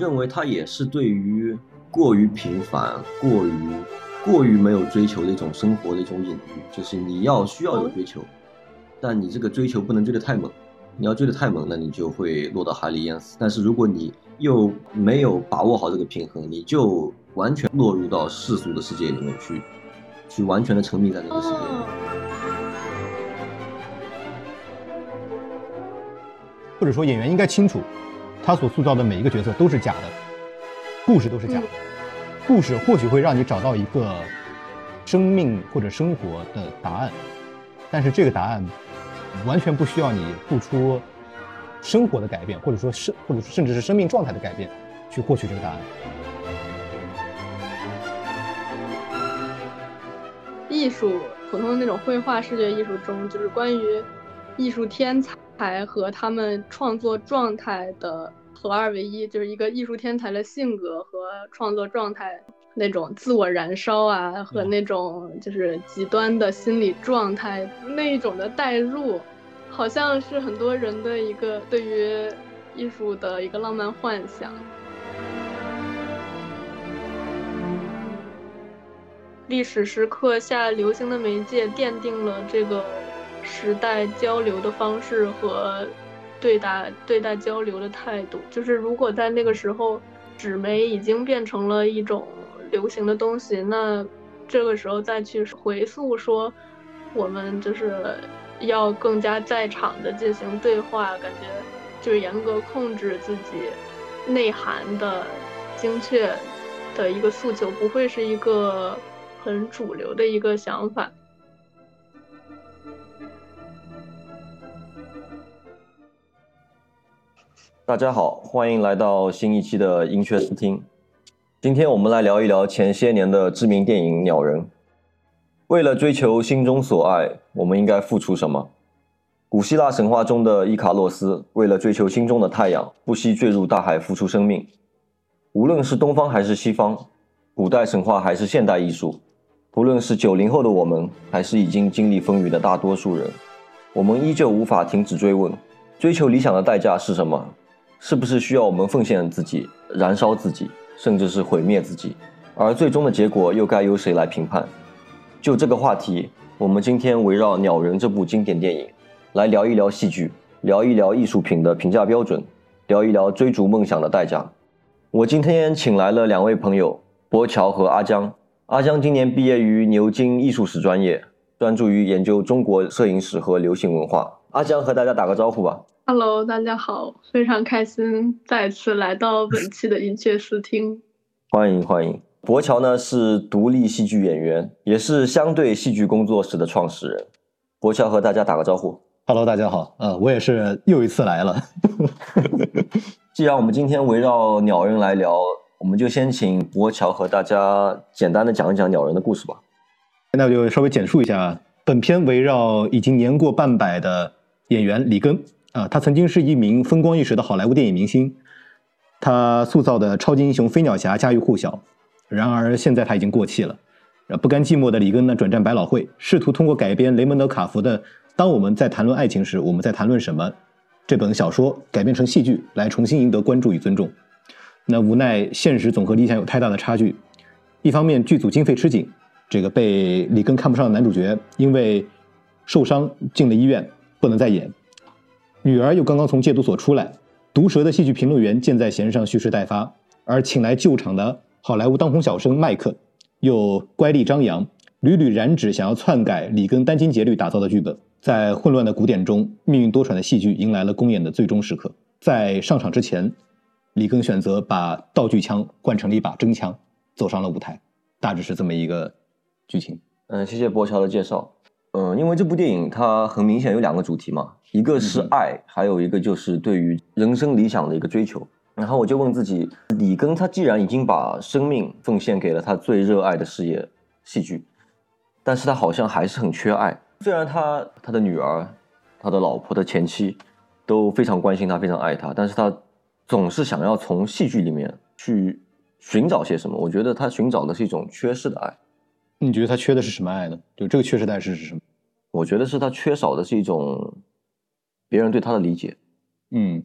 认为它也是对于过于平凡、过于过于没有追求的一种生活的一种隐喻，就是你要需要有追求，但你这个追求不能追得太猛，你要追得太猛，那你就会落到海里淹死。但是如果你又没有把握好这个平衡，你就完全落入到世俗的世界里面去，去完全的沉迷在这个世界里。或者说，演员应该清楚，他所塑造的每一个角色都是假的，故事都是假的。故事或许会让你找到一个生命或者生活的答案，但是这个答案完全不需要你付出生活的改变，或者说生，或者甚至是生命状态的改变，去获取这个答案。艺术，普通的那种绘画、视觉艺术中，就是关于艺术天才。才和他们创作状态的合二为一，就是一个艺术天才的性格和创作状态那种自我燃烧啊，和那种就是极端的心理状态那一种的代入，好像是很多人的一个对于艺术的一个浪漫幻想。历史时刻下流行的媒介奠定了这个。时代交流的方式和对待对待交流的态度，就是如果在那个时候纸媒已经变成了一种流行的东西，那这个时候再去回溯说我们就是要更加在场的进行对话，感觉就是严格控制自己内涵的精确的一个诉求，不会是一个很主流的一个想法。大家好，欢迎来到新一期的音雀思听。今天我们来聊一聊前些年的知名电影《鸟人》。为了追求心中所爱，我们应该付出什么？古希腊神话中的伊卡洛斯，为了追求心中的太阳，不惜坠入大海，付出生命。无论是东方还是西方，古代神话还是现代艺术，不论是九零后的我们，还是已经经历风雨的大多数人，我们依旧无法停止追问：追求理想的代价是什么？是不是需要我们奉献自己、燃烧自己，甚至是毁灭自己？而最终的结果又该由谁来评判？就这个话题，我们今天围绕《鸟人》这部经典电影，来聊一聊戏剧，聊一聊艺术品的评价标准，聊一聊追逐梦想的代价。我今天请来了两位朋友，博乔和阿江。阿江今年毕业于牛津艺术史专业，专注于研究中国摄影史和流行文化。阿江和大家打个招呼吧。Hello，大家好，非常开心再次来到本期的音雀思听，欢迎欢迎。博乔呢是独立戏剧演员，也是相对戏剧工作室的创始人。博乔和大家打个招呼。Hello，大家好，呃，我也是又一次来了。既然我们今天围绕鸟人来聊，我们就先请博乔和大家简单的讲一讲鸟人的故事吧。那就稍微简述一下，本片围绕已经年过半百的演员李根。啊，他曾经是一名风光一时的好莱坞电影明星，他塑造的超级英雄飞鸟侠家喻户晓。然而现在他已经过气了。不甘寂寞的里根呢，转战百老汇，试图通过改编雷蒙德·卡福的《当我们在谈论爱情时，我们在谈论什么》这本小说改编成戏剧，来重新赢得关注与尊重。那无奈现实总和理想有太大的差距。一方面剧组经费吃紧，这个被里根看不上的男主角因为受伤进了医院，不能再演。女儿又刚刚从戒毒所出来，毒舌的戏剧评论员箭在弦上蓄势待发，而请来救场的好莱坞当红小生麦克，又乖戾张扬，屡屡染指想要篡改里根殚精竭虑打造的剧本。在混乱的鼓点中，命运多舛的戏剧迎来了公演的最终时刻。在上场之前，里根选择把道具枪换成了一把真枪，走上了舞台。大致是这么一个剧情。嗯，谢谢博乔的介绍。嗯，因为这部电影它很明显有两个主题嘛，一个是爱，还有一个就是对于人生理想的一个追求。然后我就问自己，李根他既然已经把生命奉献给了他最热爱的事业——戏剧，但是他好像还是很缺爱。虽然他他的女儿、他的老婆、的前妻都非常关心他、非常爱他，但是他总是想要从戏剧里面去寻找些什么。我觉得他寻找的是一种缺失的爱。你觉得他缺的是什么爱呢？就这个缺失的爱是是什么？我觉得是他缺少的是一种别人对他的理解。嗯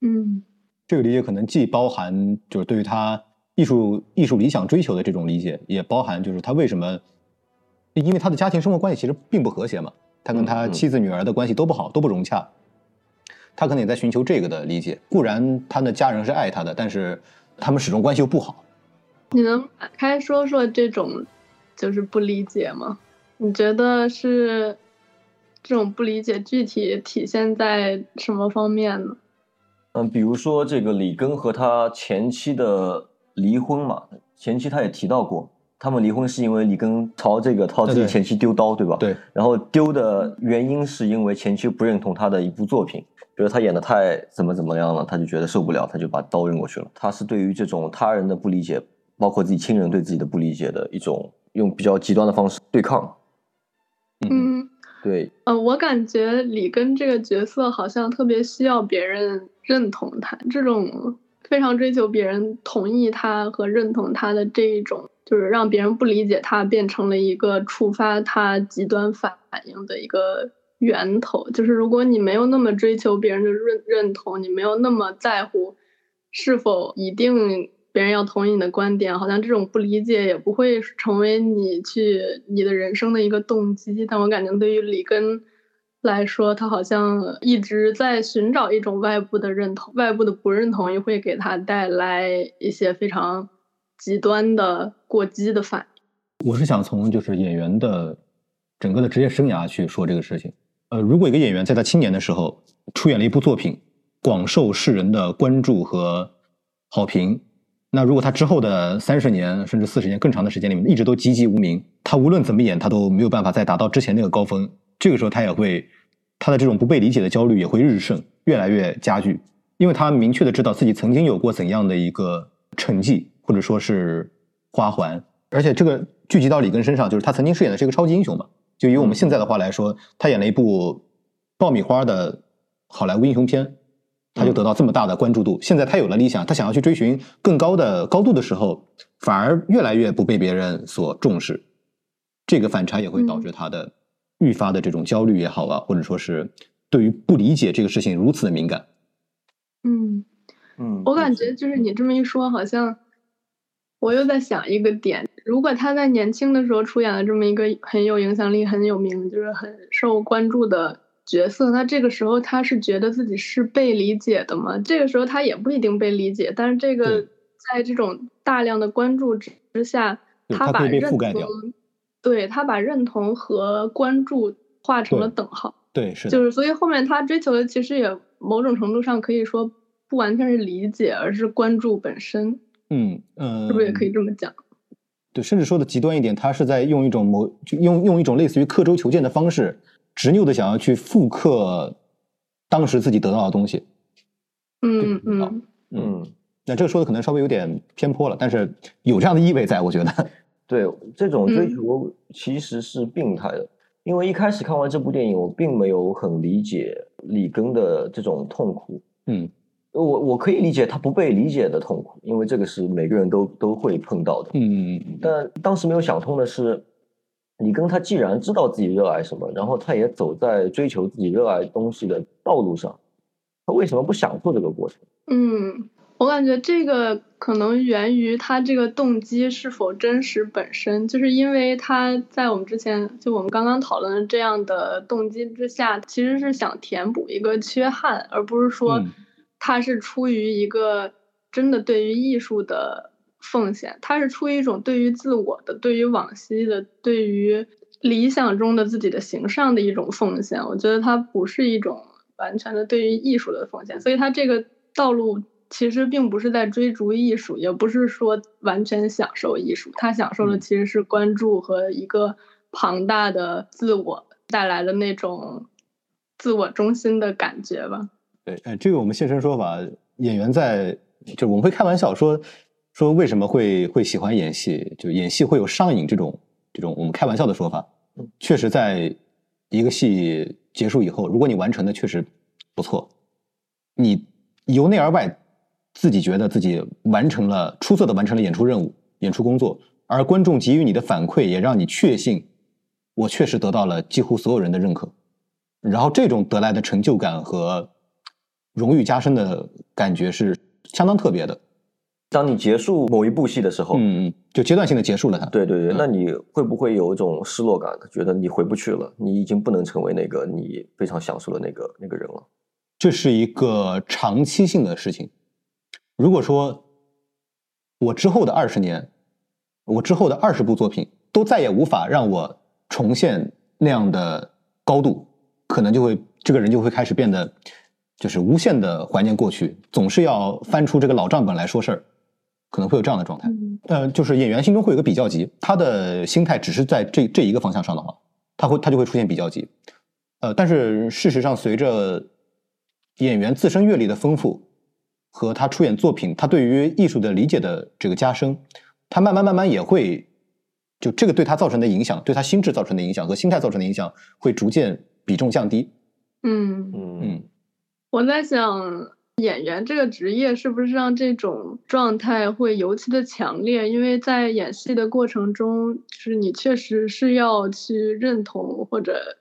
嗯，这个理解可能既包含就是对于他艺术艺术理想追求的这种理解，也包含就是他为什么，因为他的家庭生活关系其实并不和谐嘛，他跟他妻子女儿的关系都不好，都不融洽，他可能也在寻求这个的理解。固然他的家人是爱他的，但是他们始终关系又不好。你能开说说这种就是不理解吗？你觉得是这种不理解具体体现在什么方面呢？嗯，比如说这个李根和他前妻的离婚嘛，前妻他也提到过，他们离婚是因为李根朝这个朝自己前妻丢刀，对吧？。对，然后丢的原因是因为前妻不认同他的一部作品，比如他演的太怎么怎么样了，他就觉得受不了，他就把刀扔过去了。他是对于这种他人的不理解，包括自己亲人对自己的不理解的一种用比较极端的方式对抗。嗯，对，呃，我感觉里根这个角色好像特别需要别人认同他，这种非常追求别人同意他和认同他的这一种，就是让别人不理解他，变成了一个触发他极端反应的一个源头。就是如果你没有那么追求别人的认认同，你没有那么在乎是否一定别人要同意你的观点，好像这种不理解也不会成为你去你的人生的一个动机。但我感觉对于里根来说，他好像一直在寻找一种外部的认同，外部的不认同也会给他带来一些非常极端的过激的反应。我是想从就是演员的整个的职业生涯去说这个事情。呃，如果一个演员在他青年的时候出演了一部作品，广受世人的关注和好评，那如果他之后的三十年甚至四十年更长的时间里面一直都籍籍无名，他无论怎么演，他都没有办法再达到之前那个高峰。这个时候他也会，他的这种不被理解的焦虑也会日盛，越来越加剧，因为他明确的知道自己曾经有过怎样的一个成绩，或者说是花环，而且这个聚集到里根身上，就是他曾经饰演的是一个超级英雄嘛。就以我们现在的话来说，他演了一部爆米花的好莱坞英雄片，他就得到这么大的关注度。现在他有了理想，他想要去追寻更高的高度的时候，反而越来越不被别人所重视。这个反差也会导致他的愈发的这种焦虑也好啊，或者说是对于不理解这个事情如此的敏感。嗯，嗯，我感觉就是你这么一说，好像我又在想一个点：如果他在年轻的时候出演了这么一个很有影响力、很有名，就是很受关注的角色，那这个时候他是觉得自己是被理解的吗？这个时候他也不一定被理解，但是这个在这种大量的关注之之下，他把认同对他把认同和关注画成了等号。对，是，就是所以后面他追求的其实也某种程度上可以说不完全是理解，而是关注本身，嗯嗯，是不是也可以这么讲？对，甚至说的极端一点，他是在用一种某就用用一种类似于刻舟求剑的方式，执拗的想要去复刻当时自己得到的东西。嗯嗯嗯。那这个说的可能稍微有点偏颇了，但是有这样的意味在，我觉得。对，这种追嗯求其实是病态的，因为一开始看完这部电影，我并没有很理解里根的这种痛苦。嗯我我可以理解他不被理解的痛苦，因为这个是每个人都都会碰到的。嗯嗯但当时没有想通的是，里根他既然知道自己热爱什么，然后他也走在追求自己热爱东西的道路上，他为什么不享受这个过程？嗯，我感觉这个可能源于他这个动机是否真实本身，就是因为他在我们之前就我们刚刚讨论的这样的动机之下，其实是想填补一个缺憾，而不是说嗯他是出于一个真的对于艺术的奉献，他是出于一种对于自我的、对于往昔的、对于理想中的自己的形象的一种奉献。我觉得他不是一种完全的对于艺术的奉献，所以他这个道路其实并不是在追逐艺术，也不是说完全享受艺术，他享受的嗯其实是关注和一个庞大的自我带来的那种自我中心的感觉吧。对，哎，这个我们现身说法，演员在就我们会开玩笑说说为什么会会喜欢演戏，就演戏会有上瘾这种这种我们开玩笑的说法。确实，在一个戏结束以后，如果你完成的确实不错，你由内而外自己觉得自己完成了出色的完成了演出任务、演出工作，而观众给予你的反馈也让你确信，我确实得到了几乎所有人的认可。然后这种得来的成就感和荣誉加深的感觉是相当特别的。当你结束某一部戏的时候，嗯嗯，就阶段性的结束了它。对对对，嗯那你会不会有一种失落感？觉得你回不去了，你已经不能成为那个你非常享受的那个那个人了。这是一个长期性的事情。如果说我之后的二十年，我之后的二十部作品都再也无法让我重现那样的高度，可能就会这个人就会开始变得就是无限的怀念过去，总是要翻出这个老账本来说事儿，可能会有这样的状态。嗯呃，就是演员心中会有个比较级，他的心态只是在这这一个方向上的话，他会他就会出现比较级。呃，但是事实上，随着演员自身阅历的丰富和他出演作品，他对于艺术的理解的这个加深，他慢慢慢慢也会就这个对他造成的影响，对他心智造成的影响和心态造成的影响，会逐渐比重降低。嗯，嗯嗯我在想，演员这个职业是不是让这种状态会尤其的强烈？因为在演戏的过程中，就是你确实是要去认同或者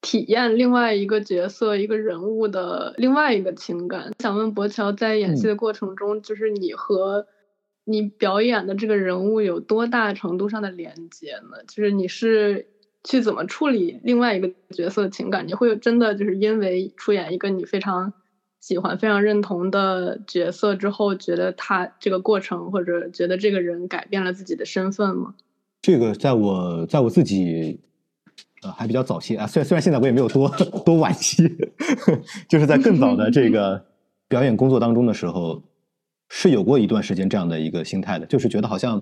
体验另外一个角色、一个人物的另外一个情感。想问博乔，在演戏的过程中，就是你和你表演的这个人物有多大程度上的连接呢？就是你是去怎么处理另外一个角色的情感？你会真的就是因为出演一个你非常喜欢、非常认同的角色之后，觉得他这个过程或者觉得这个人改变了自己的身份吗？这个在我在我自己呃还比较早期啊，虽然虽然现在我也没有多多晚期，就是在更早的这个表演工作当中的时候，是有过一段时间这样的一个心态的，就是觉得好像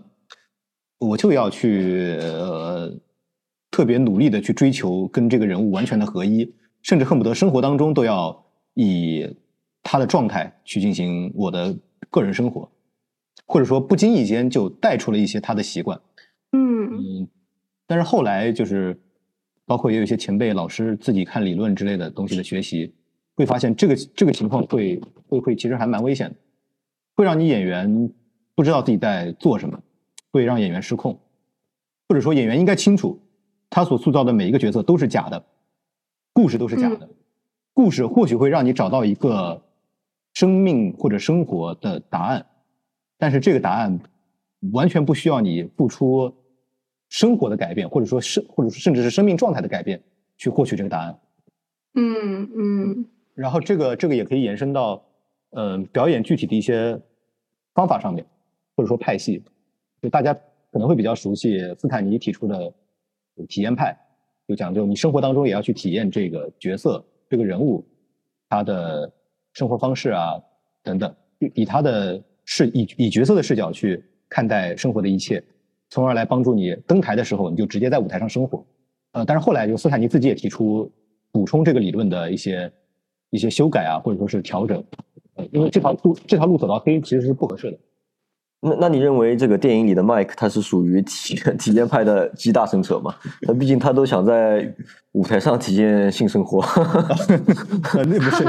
我就要去呃特别努力的去追求跟这个人物完全的合一，甚至恨不得生活当中都要以他的状态去进行我的个人生活，或者说不经意间就带出了一些他的习惯。嗯嗯，但是后来就是，包括也有一些前辈老师自己看理论之类的东西的学习，会发现这个这个情况会会会其实还蛮危险的，会让你演员不知道自己在做什么，会让演员失控，或者说演员应该清楚，他所塑造的每一个角色都是假的，故事都是假的，故事或许会让你找到一个生命或者生活的答案，但是这个答案完全不需要你付出生活的改变，或者说生，或者说甚至是生命状态的改变去获取这个答案。嗯嗯然后这个这个也可以延伸到，呃，表演具体的一些方法上面，或者说派系。就大家可能会比较熟悉斯坦尼提出的体验派，就讲究你生活当中也要去体验这个角色、这个人物他的生活方式啊等等，以他的视以以角色的视角去看待生活的一切，从而来帮助你登台的时候你就直接在舞台上生活。呃，但是后来就斯坦尼自己也提出补充这个理论的一些一些修改啊，或者说是调整，呃，因为这条路这条路走到黑其实是不合适的。那那你认为这个电影里的麦克他是属于体体验派的极大成者吗？那 毕竟他都想在舞台上体验性生活。呃，那不是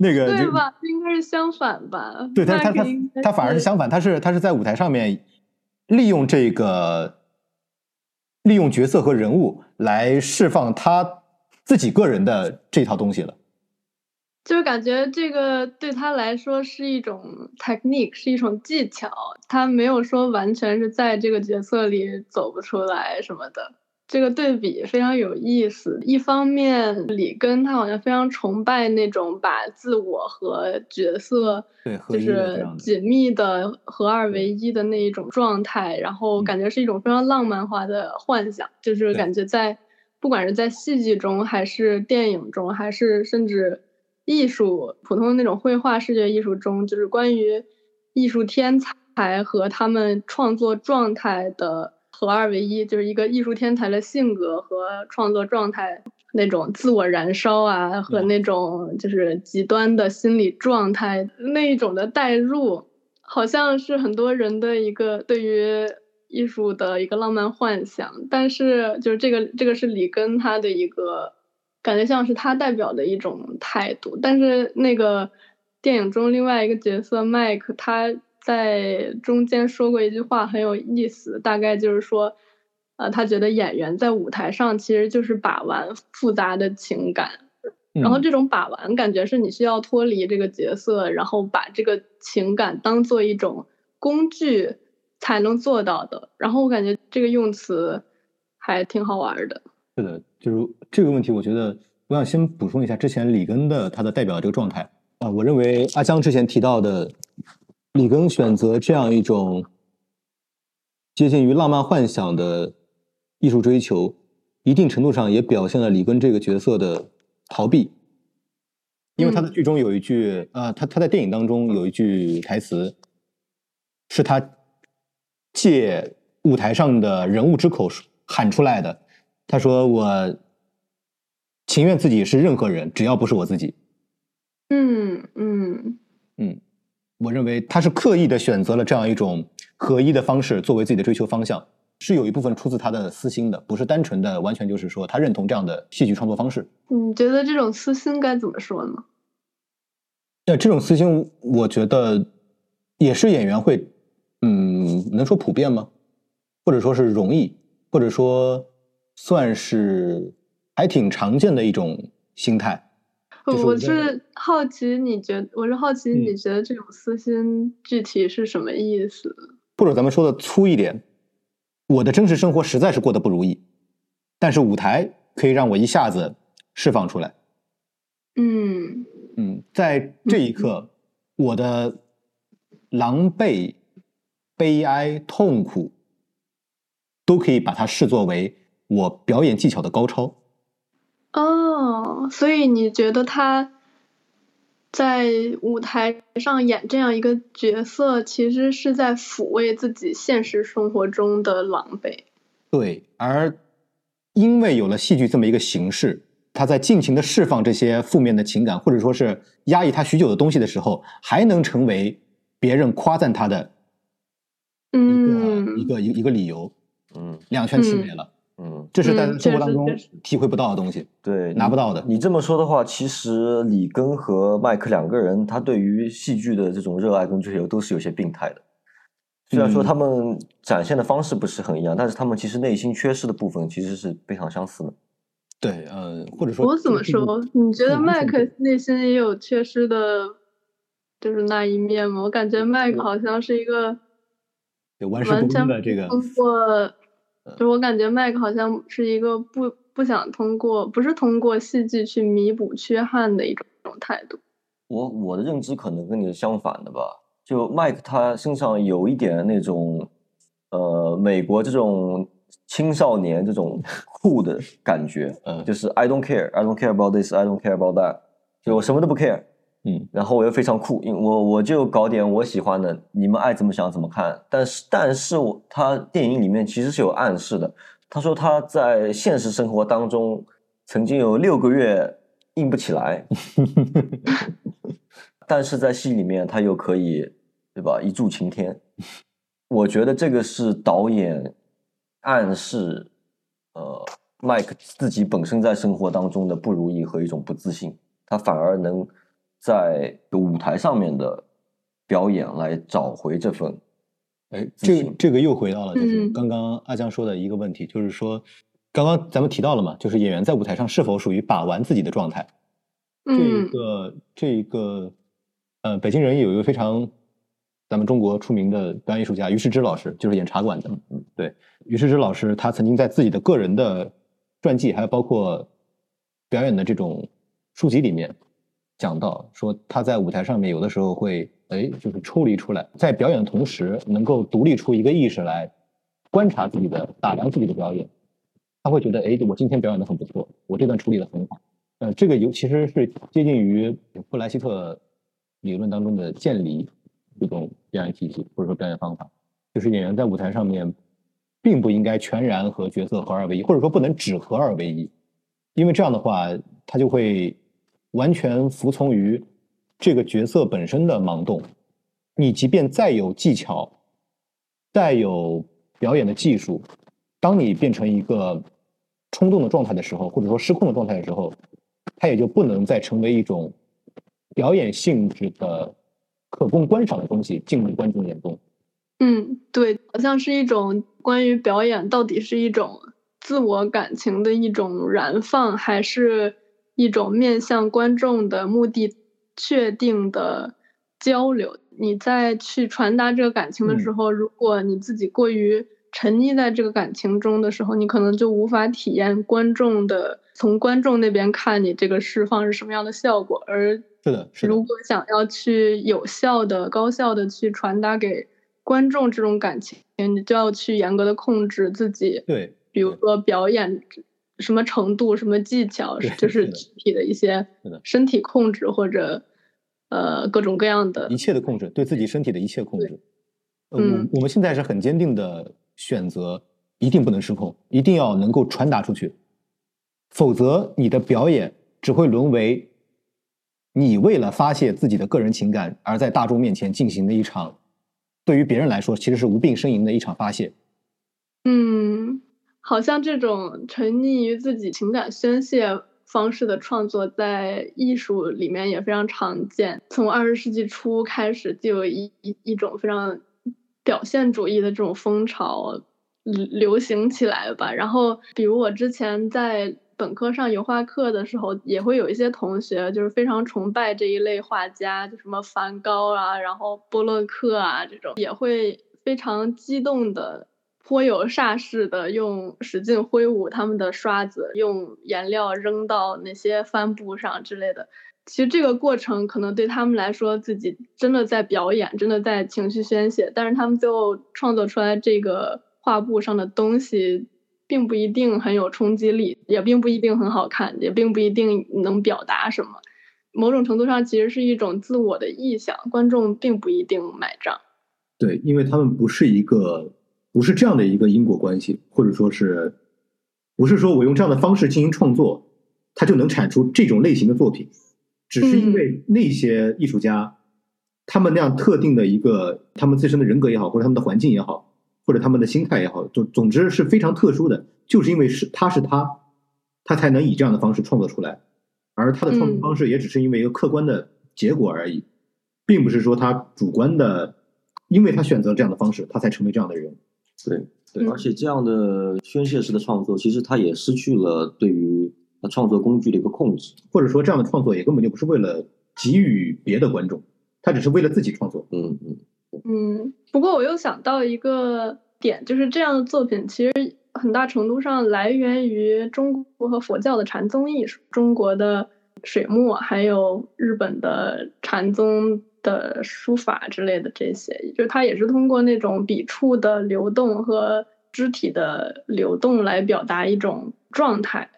那个 对吧？应该是相反吧？对他他他他反而是相反，他是他是在舞台上面利用这个利用角色和人物来释放他自己个人的这套东西了。就是感觉这个对他来说是一种 technique，是一种技巧，他没有说完全是在这个角色里走不出来什么的。这个对比非常有意思。一方面，里根他好像非常崇拜那种把自我和角色对，就是。紧密的合二为一的那一种状态，然后嗯感觉是一种非常浪漫化的幻想，就是感觉在不管是在戏剧中，还是电影中，还是甚至艺术普通的那种绘画视觉艺术中，就是关于艺术天才和他们创作状态的合二为一，就是一个艺术天才的性格和创作状态那种自我燃烧啊，和嗯那种就是极端的心理状态那一种的代入，好像是很多人的一个对于艺术的一个浪漫幻想。但是就是这个这个是里根他的一个感觉像是他代表的一种态度，但是那个电影中另外一个角色麦克他。在中间说过一句话很有意思，大概就是说，呃，他觉得演员在舞台上其实就是把玩复杂的情感，然后这种把玩感觉是你需要脱离这个角色，然后把这个情感当做一种工具才能做到的。然后我感觉这个用词还挺好玩的。是的，就是这个问题，我觉得我想先补充一下之前里根的他的代表这个状态啊，我认为阿江之前提到的里根选择这样一种接近于浪漫幻想的艺术追求，一定程度上也表现了里根这个角色的逃避，因为他的剧中有一句啊，他他在电影当中有一句台词，是他借舞台上的人物之口喊出来的。他说：“我情愿自己是任何人，只要不是我自己。”嗯嗯嗯，我认为他是刻意的选择了这样一种合一的方式作为自己的追求方向，是有一部分出自他的私心的，不是单纯的完全就是说他认同这样的戏剧创作方式。你觉得这种私心该怎么说呢？那这种私心，我觉得也是演员会，嗯，能说普遍吗？或者说是容易，或者说。算是还挺常见的一种心态。我是好奇，你觉我是好奇，你觉得这种私心具体是什么意思？或者咱们说的粗一点，我的真实生活实在是过得不如意，但是舞台可以让我一下子释放出来。嗯嗯，在这一刻，我的狼狈、悲哀、痛苦，都可以把它视作为。我表演技巧的高超，哦，所以你觉得他在舞台上演这样一个角色，其实是在抚慰自己现实生活中的狼狈。对，而因为有了戏剧这么一个形式，他在尽情的释放这些负面的情感，或者说是压抑他许久的东西的时候，还能成为别人夸赞他的一个一个一个理由。嗯，两全其美了。嗯，这是在生活当中体会不到的东西，对，拿不到的。你这么说的话，其实里根和麦克两个人，他对于戏剧的这种热爱跟追求都是有些病态的。虽然说他们展现的方式不是很一样，但是他们其实内心缺失的部分其实是非常相似的。对，呃，或者说，我怎么说？你觉得麦克内心也有缺失的，就是那一面吗？我感觉麦克好像是一个完全的这个通过。就我感觉麦克好像是一个不不想通过，不是通过戏剧去弥补缺憾的一种态度。我我的认知可能跟你是相反的吧。就麦克他身上有一点那种，呃，美国这种青少年这种酷的感觉，嗯，就是 I don't care, I don't care about this, I don't care about that，就我什么都不 care。嗯，然后我又非常酷，因我我就搞点我喜欢的，你们爱怎么想怎么看。但是，但是我他电影里面其实是有暗示的。他说他在现实生活当中曾经有六个月硬不起来，但是在戏里面他又可以，对吧？一柱擎天。我觉得这个是导演暗示，呃，麦克自己本身在生活当中的不如意和一种不自信，他反而能。在舞台上面的表演来找回这份，哎，这这个又回到了就是刚刚阿江说的一个问题，就是说，刚刚咱们提到了嘛，就是演员在舞台上是否属于把玩自己的状态？这个这个，呃，北京人有一个非常咱们中国出名的表演艺术家于世之老师，就是演茶馆的。嗯，对，于世之老师他曾经在自己的个人的传记，还有包括表演的这种书籍里面。讲到说他在舞台上面有的时候会哎，就是抽离出来，在表演的同时能够独立出一个意识来观察自己的、打量自己的表演。他会觉得哎，我今天表演的很不错，我这段处理的很好。呃，这个尤其实是接近于布莱希特理论当中的渐离这种表演体系或者说表演方法，就是演员在舞台上面并不应该全然和角色合二为一，或者说不能只合二为一，因为这样的话他就会。完全服从于这个角色本身的盲动，你即便再有技巧，再有表演的技术，当你变成一个冲动的状态的时候，或者说失控的状态的时候，它也就不能再成为一种表演性质的可供观赏的东西进入观众眼中。嗯，对，好像是一种关于表演到底是一种自我感情的一种燃放，还是？一种面向观众的目的确定的交流。你在去传达这个感情的时候，如果你自己过于沉溺在这个感情中的时候，你可能就无法体验观众的从观众那边看你这个释放是什么样的效果。而是的，是的。如果想要去有效的、高效的去传达给观众这种感情，你就要去严格的控制自己。对，比如说表演什么程度、什么技巧，就是具体的一些身体控制或者。呃，各种各样的，一切的控制，对自己身体的一切控制。嗯，我们现在是很坚定的选择，一定不能失控，一定要能够传达出去，否则你的表演只会沦为你为了发泄自己的个人情感而在大众面前进行的一场，对于别人来说其实是无病呻吟的一场发泄。好像这种沉溺于自己情感宣泄。方式的创作在艺术里面也非常常见。从二十世纪初开始，就有一一一种非常表现主义的这种风潮流行起来吧。然后，比如我之前在本科上油画课的时候，也会有一些同学就是非常崇拜这一类画家，就什么梵高啊，然后波洛克啊这种，也会非常激动的。颇有煞势的，用使劲挥舞他们的刷子，用颜料扔到那些帆布上之类的。其实这个过程可能对他们来说，自己真的在表演，真的在情绪宣泄。但是他们最后创作出来这个画布上的东西，并不一定很有冲击力，也并不一定很好看，也并不一定能表达什么。某种程度上，其实是一种自我的臆想，观众并不一定买账。对，因为他们不是一个。不是这样的一个因果关系，或者说是，不是说我用这样的方式进行创作，它就能产出这种类型的作品，只是因为那些艺术家，他们那样特定的一个他们自身的人格也好，或者他们的环境也好，或者他们的心态也好，总总之是非常特殊的，就是因为是他是他，他才能以这样的方式创作出来，而他的创作方式也只是因为一个客观的结果而已，并不是说他主观的，因为他选择这样的方式，他才成为这样的人。对对，而且这样的宣泄式的创作，其实他也失去了对于他创作工具的一个控制，或者说这样的创作也根本就不是为了给予别的观众，他只是为了自己创作。嗯嗯嗯。不过我又想到一个点，就是这样的作品其实很大程度上来源于中国和佛教的禅宗艺术，中国的水墨，还有日本的禅宗。的书法之类的这些，就是它也是通过那种笔触的流动和肢体的流动来表达一种状态，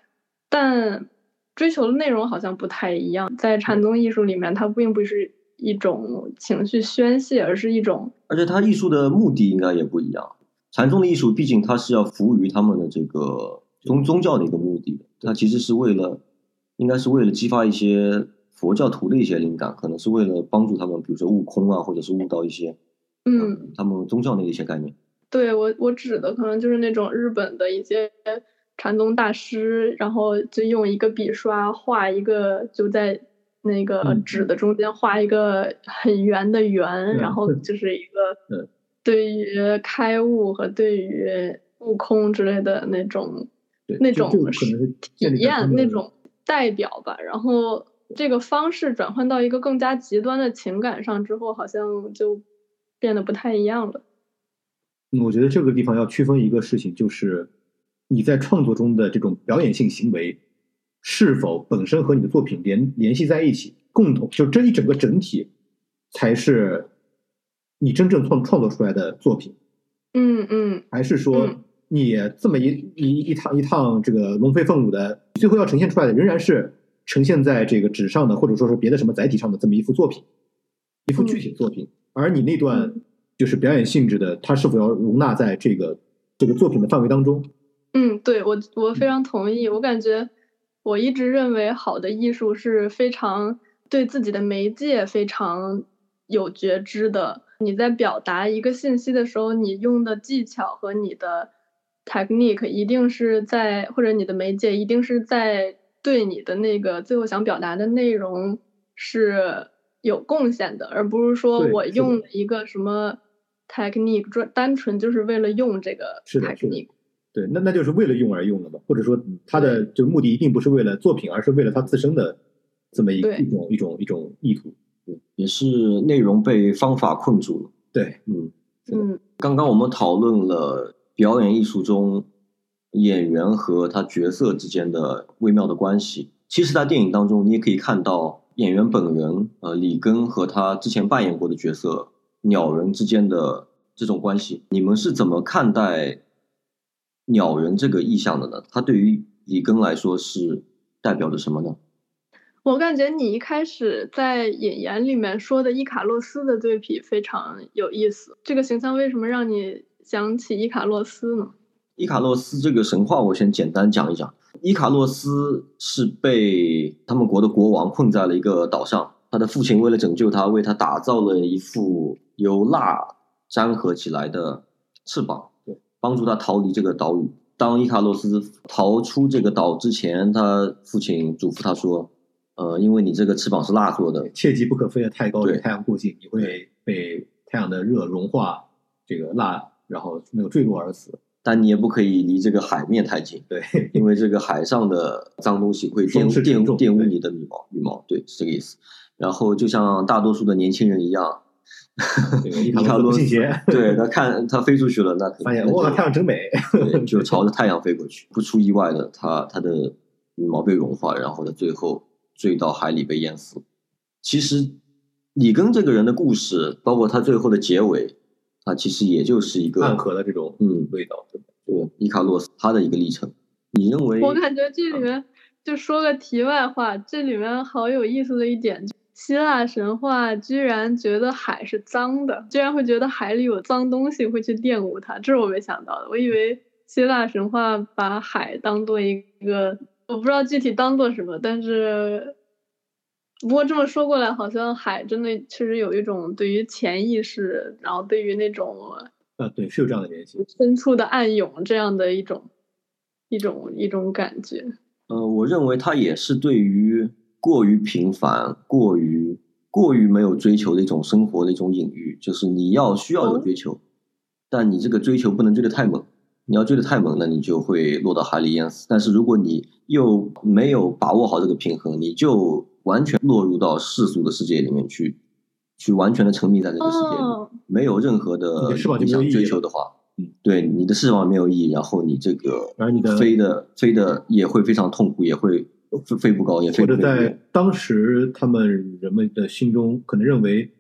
但追求的内容好像不太一样。在禅宗艺术里面，它并不是一种情绪宣泄，而是一种，而且它艺术的目的应该也不一样。禅宗的艺术毕竟它是要服务于他们的这个宗宗教的一个目的，它其实是为了，应该是为了激发一些。佛教徒的一些灵感，可能是为了帮助他们，比如说悟空啊，或者是悟到一些，嗯，他们宗教的一些概念。对我，我指的可能就是那种日本的一些禅宗大师，然后就用一个笔刷画一个，就在那个纸的中间画一个很圆的圆，然后就是一个 对于开悟和对于悟空之类的那种那种体验那种代表吧，然后。这个方式转换到一个更加极端的情感上之后，好像就变得不太一样了。嗯，我觉得这个地方要区分一个事情，就是你在创作中的这种表演性行为是否本身和你的作品联联系在一起，共同就这一整个整体才是你真正创创作出来的作品。嗯嗯，还是说你这么一一一趟一趟这个龙飞凤舞的，最后要呈现出来的仍然是。呈现在这个纸上的，或者说是别的什么载体上的这么一幅作品，一幅具体的作品，而你那段就是表演性质的，它是否要容纳在这个这个作品的范围当中？嗯，对我我非常同意。我感觉我一直认为好的艺术是非常对自己的媒介非常有觉知的。你在表达一个信息的时候，你用的技巧和你的 technique 一定是在，或者你的媒介一定是在。对你的那个最后想表达的内容是有贡献的，而不是说我用一个什么 technique，专单纯就是为了用这个 technique。对，那那就是为了用而用的嘛，或者说他的就目的一定不是为了作品，而是为了他自身的这么一对一种一种一种意图。也是内容被方法困住了。对，嗯，嗯刚刚我们讨论了表演艺术中演员和他角色之间的微妙的关系。其实，在电影当中，你也可以看到演员本人，呃，里根和他之前扮演过的角色鸟人之间的这种关系。你们是怎么看待鸟人这个意象的呢？它对于里根来说是代表着什么呢？我感觉你一开始在引言里面说的伊卡洛斯的对比非常有意思。这个形象为什么让你想起伊卡洛斯呢？伊卡洛斯这个神话，我先简单讲一讲。伊卡洛斯是被他们国的国王困在了一个岛上，他的父亲为了拯救他，为他打造了一副由蜡粘合起来的翅膀，对，帮助他逃离这个岛屿。当伊卡洛斯逃出这个岛之前，他父亲嘱咐他说：“呃，因为你这个翅膀是蜡做的，切记不可飞得太高，对离太阳过近，你会被太阳的热融化这个蜡，然后那个坠落而死。但你也不可以离这个海面太近。”对，因为这个海上的脏东西会玷风势沉重玷玷污你的羽毛，羽毛对是这个意思。然后就像大多数的年轻人一样，这个伊伊卡洛卡洛斯斯不信邪，对他看他飞出去了，那肯发现哇，太阳真美。对就朝着太阳飞过去，不出意外的，他他的羽毛被融化，然后他最后坠到海里被淹死。其实里根这个人的故事，包括他最后的结尾，他其实也就是一个暗合的这种嗯味道，对吧对伊卡洛斯他的一个历程。你认为？我感觉这里面就说个题外话，这里面好有意思的一点，希腊神话居然觉得海是脏的，居然会觉得海里有脏东西会去玷污它，这是我没想到的。我以为希腊神话把海当做一个，我不知道具体当做什么，但是不过这么说过来，好像海真的确实有一种对于潜意识，然后对于那种啊，对，是有这样的联系。深处的暗涌这样的一种一种一种感觉。呃，我认为它也是对于过于平凡、过于过于没有追求的一种生活的一种隐喻，就是你要需要有追求，但你这个追求不能追得太猛。你要追得太猛，那你就会落到海里淹死。但是如果你又没有把握好这个平衡，你就完全落入到世俗的世界里面去，去完全的沉迷在这个世界里，哦，没有任何的的翅膀就你想追求的话，嗯，对你的翅膀没有意义，然后你这个而你的飞的飞的也会非常痛苦，也会飞飞不高，也飞或者在。当时他们人们的心中，可能认为，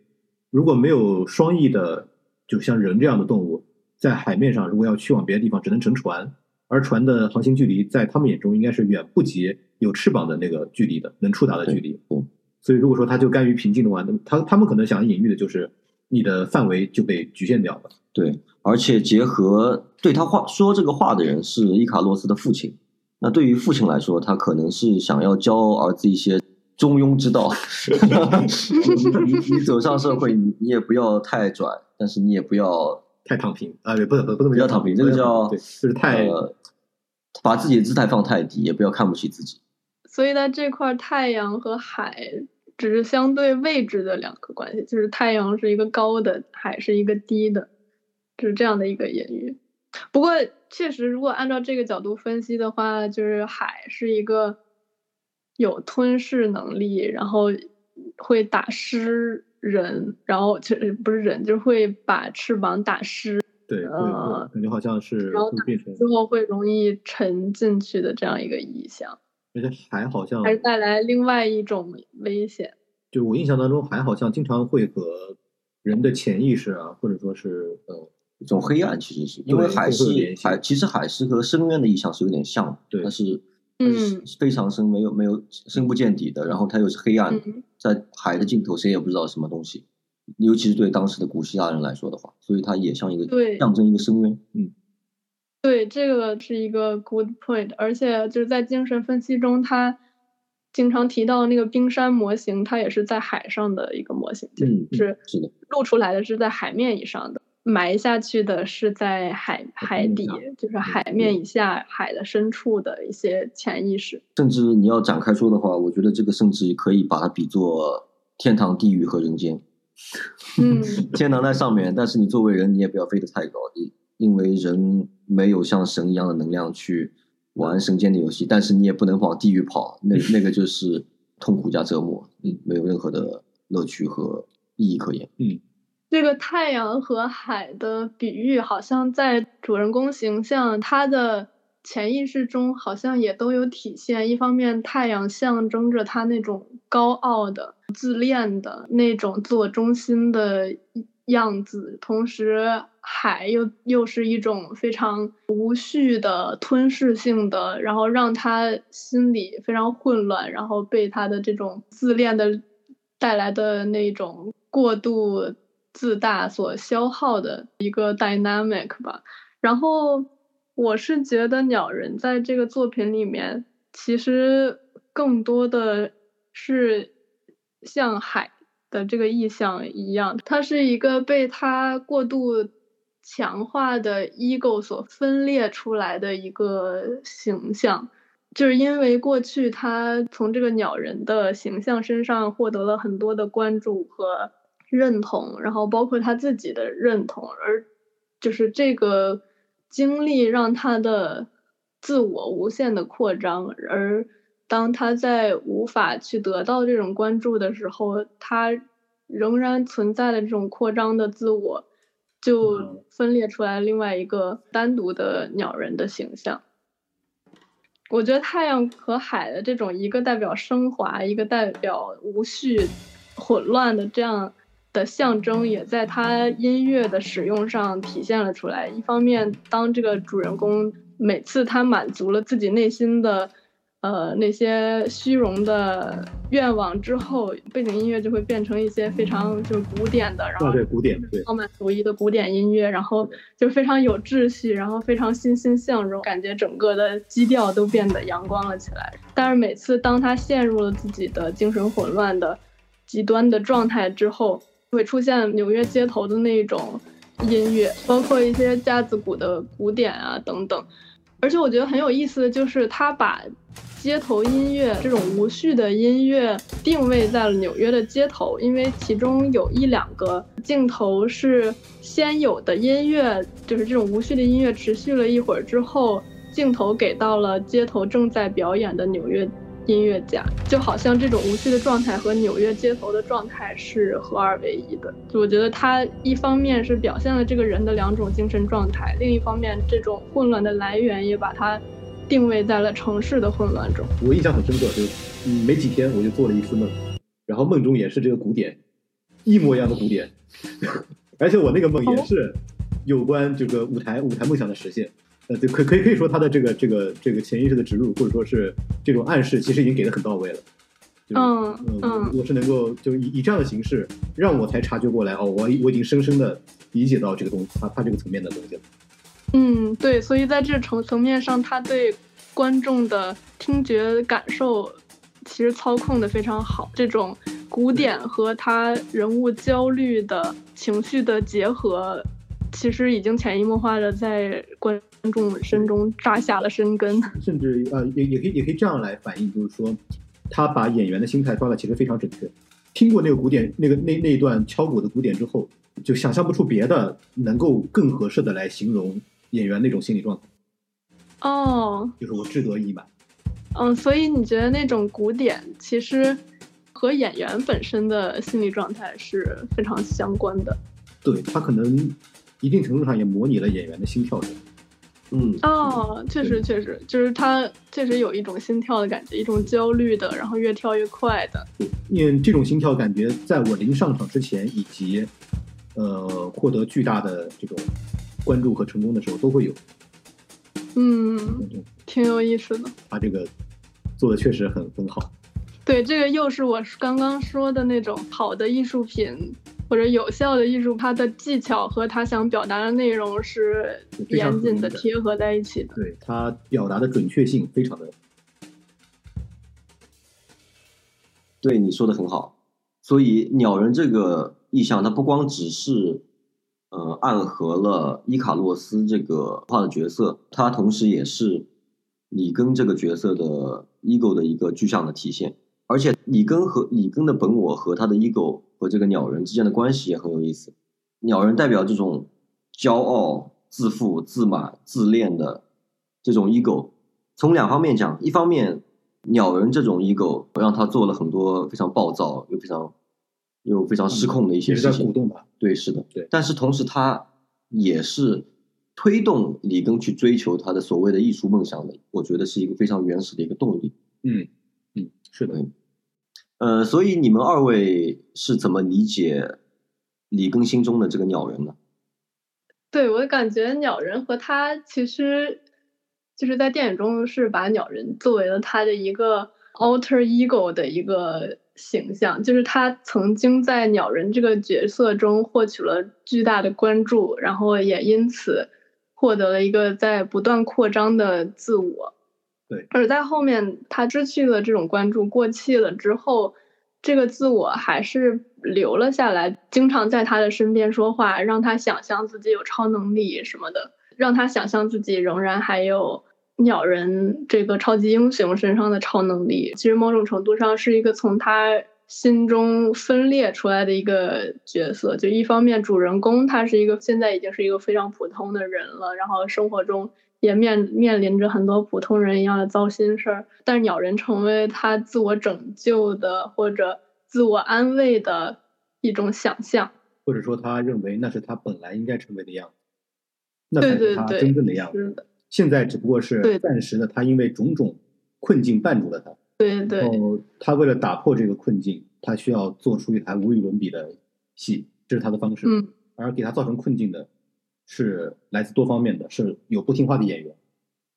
如果没有双翼的，就像人这样的动物，在海面上如果要去往别的地方，只能乘船，而船的航行距离在他们眼中应该是远不及有翅膀的那个距离的，能触达的距离。所以如果说他就甘于平静的话，那么他他们可能想隐喻的就是你的范围就被局限掉了。对，而且结合对他话说这个话的人是伊卡洛斯的父亲。那对于父亲来说，他可能是想要教儿子一些中庸之道。你你你走上社会，你你也不要太拽，但是你也不要太躺平啊，也不不不能不要躺平，这个叫对，就是太、呃，把自己的姿态放太低，也不要看不起自己。所以在这块儿，太阳和海只是相对位置的两个关系，就是太阳是一个高的，海是一个低的，就是这样的一个隐喻。不过，确实，如果按照这个角度分析的话，就是海是一个有吞噬能力，然后会打湿人，然后就是不是人，就是会把翅膀打湿对，会呃感觉好像是然后会变成，之后会容易沉进去的这样一个意象，而且海好像还是带来另外一种危险。就我印象当中，海好像经常会和人的潜意识啊，或者说是呃，一种黑暗其实是因为海是会有联系海，其实海是和深渊的意象是有点像的，对它是它是嗯。非常深，没有没有深不见底的，然后它又是黑暗的，嗯。在海的尽头谁也不知道什么东西，尤其是对当时的古希腊人来说的话，所以它也像一个对。象征一个深渊。嗯。对，这个是一个 good point，而且就是在精神分析中，他经常提到那个冰山模型，它也是在海上的一个模型，就嗯是是的，露出来的是在海面以上的，埋下去的是在海海底，就是海面以下海的深处的一些潜意识。甚至你要展开说的话，我觉得这个甚至可以把它比作天堂、地狱和人间。嗯，天堂在上面，但是你作为人，你也不要飞得太高，你因为人没有像神一样的能量去玩神间的游戏，但是你也不能往地狱跑，那那个就是痛苦加折磨，嗯，没有任何的乐趣和意义可言。这个太阳和海的比喻，好像在主人公形象他的潜意识中，好像也都有体现。一方面，太阳象征着他那种高傲的、自恋的那种自我中心的样子，同时海又又是一种非常无序的、吞噬性的，然后让他心里非常混乱，然后被他的这种自恋的带来的那种过度。自大所消耗的一个 dynamic 吧，然后我是觉得鸟人在这个作品里面，其实更多的是像海的这个意象一样，它是一个被他过度强化的 ego 所分裂出来的一个形象，就是因为过去他从这个鸟人的形象身上获得了很多的关注和。认同，然后包括他自己的认同，而就是这个经历让他的自我无限的扩张，而当他在无法去得到这种关注的时候，他仍然存在的这种扩张的自我，就分裂出来另外一个单独的鸟人的形象。我觉得太阳和海的这种一个代表升华，一个代表无序、混乱的这样。的象征也在他音乐的使用上体现了出来。一方面，当这个主人公每次他满足了自己内心的，呃那些虚荣的愿望之后，背景音乐就会变成一些非常就是古典的，然后对古典对浪漫主义的古典音乐，然后就非常有秩序，然后非常欣欣向荣，感觉整个的基调都变得阳光了起来。但是每次当他陷入了自己的精神混乱的极端的状态之后，会出现纽约街头的那种音乐，包括一些架子鼓的鼓点啊等等。而且我觉得很有意思的就是，他把街头音乐这种无序的音乐定位在了纽约的街头，因为其中有一两个镜头是先有的音乐，就是这种无序的音乐持续了一会儿之后，镜头给到了街头正在表演的纽约。音乐家就好像这种无序的状态和纽约街头的状态是合二为一的。就我觉得他一方面是表现了这个人的两种精神状态，另一方面这种混乱的来源也把它定位在了城市的混乱中。我印象很深刻，就嗯没几天我就做了一次梦，然后梦中也是这个古典，一模一样的古典，而且我那个梦也是有关这个舞台舞台梦想的实现。呃，对，可可以可以说他的这个这个这个潜意识的植入，或者说是这种暗示，其实已经给的很到位了。嗯嗯，我是能够就以以这样的形式，让我才察觉过来哦，我我已经深深的理解到这个东西，他他这个层面的东西了。嗯，对，所以在这层层面上，他对观众的听觉感受其实操控的非常好。这种古典和他人物焦虑的情绪的结合。其实已经潜移默化的在观众心中扎下了深根，甚至呃也也可以也可以这样来反映，就是说他把演员的心态抓的其实非常准确。听过那个古典那个那那一段敲鼓的古典之后，就想象不出别的能够更合适的来形容演员那种心理状态。哦，就是我志得意满。嗯，所以你觉得那种古典其实和演员本身的心理状态是非常相关的。对他可能。一定程度上也模拟了演员的心跳声。嗯，哦，确实确实，就是他确实有一种心跳的感觉，一种焦虑的，然后越跳越快的。因为这种心跳感觉，在我临上场之前，以及呃获得巨大的这种关注和成功的时候，都会有。嗯，挺有意思的。他这个做的确实很很好。对，这个又是我刚刚说的那种好的艺术品。或者有效的艺术，它的技巧和他想表达的内容是严谨的贴合在一起的。对他表达的准确性非常的。对你说的很好，所以鸟人这个意象，它不光只是呃暗合了伊卡洛斯这个画的角色，它同时也是里根这个角色的 ego 的一个具象的体现。而且里根和里根的本我和他的 ego 和这个鸟人之间的关系也很有意思。鸟人代表这种骄傲、自负、自满、自恋的这种 ego。从两方面讲，一方面鸟人这种 ego 让他做了很多非常暴躁又非常又非常失控的一些事情，鼓动吧？对，是的，对但是同时，他也是推动里根去追求他的所谓的艺术梦想的，我觉得是一个非常原始的一个动力。嗯嗯，是的。呃，所以你们二位是怎么理解李庚心中的这个鸟人呢？对我感觉鸟人和他其实就是在电影中是把鸟人作为了他的一个 alter ego 的一个形象，就是他曾经在鸟人这个角色中获取了巨大的关注，然后也因此获得了一个在不断扩张的自我。对，而在后面他失去了这种关注，过气了之后，这个自我还是留了下来，经常在他的身边说话，让他想象自己有超能力什么的，让他想象自己仍然还有鸟人这个超级英雄身上的超能力。其实某种程度上是一个从他心中分裂出来的一个角色。就一方面，主人公他是一个现在已经是一个非常普通的人了，然后生活中。也面面临着很多普通人一样的糟心事儿，但是鸟人成为他自我拯救的或者自我安慰的一种想象，或者说他认为那是他本来应该成为的样子，那对才是他对对，真正的样子。现在只不过是暂时的，他因为种种困境绊住了他，对对然后他为了打破这个困境，他需要做出一台无与伦比的戏，这是他的方式。嗯，而给他造成困境的是来自多方面的，是有不听话的演员，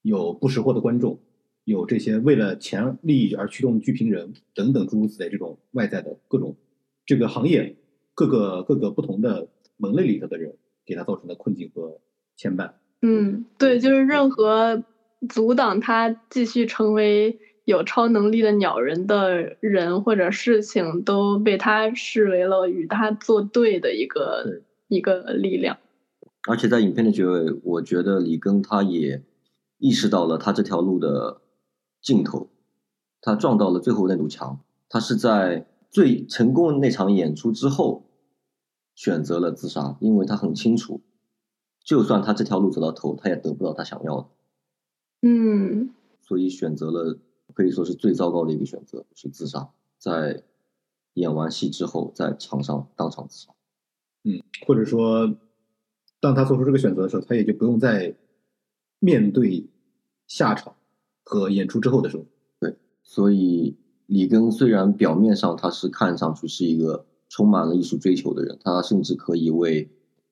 有不识货的观众，有这些为了钱利益而驱动的剧评人等等诸如此类这种外在的各种这个行业各个各个不同的门类里头的人给他造成的困境和牵绊。嗯，对，就是任何阻挡他继续成为有超能力的鸟人的人或者事情，都被他视为了与他作对的一个一个力量。而且在影片的结尾，我觉得里根他也意识到了他这条路的尽头，他撞到了最后那堵墙。他是在最成功的那场演出之后选择了自杀，因为他很清楚，就算他这条路走到头，他也得不到他想要的，嗯所以选择了可以说是最糟糕的一个选择，是自杀。在演完戏之后，在场上当场自杀。嗯，或者说，当他做出这个选择的时候，他也就不用再面对下场和演出之后的生活。对所以里根虽然表面上他是看上去是一个充满了艺术追求的人，他甚至可以为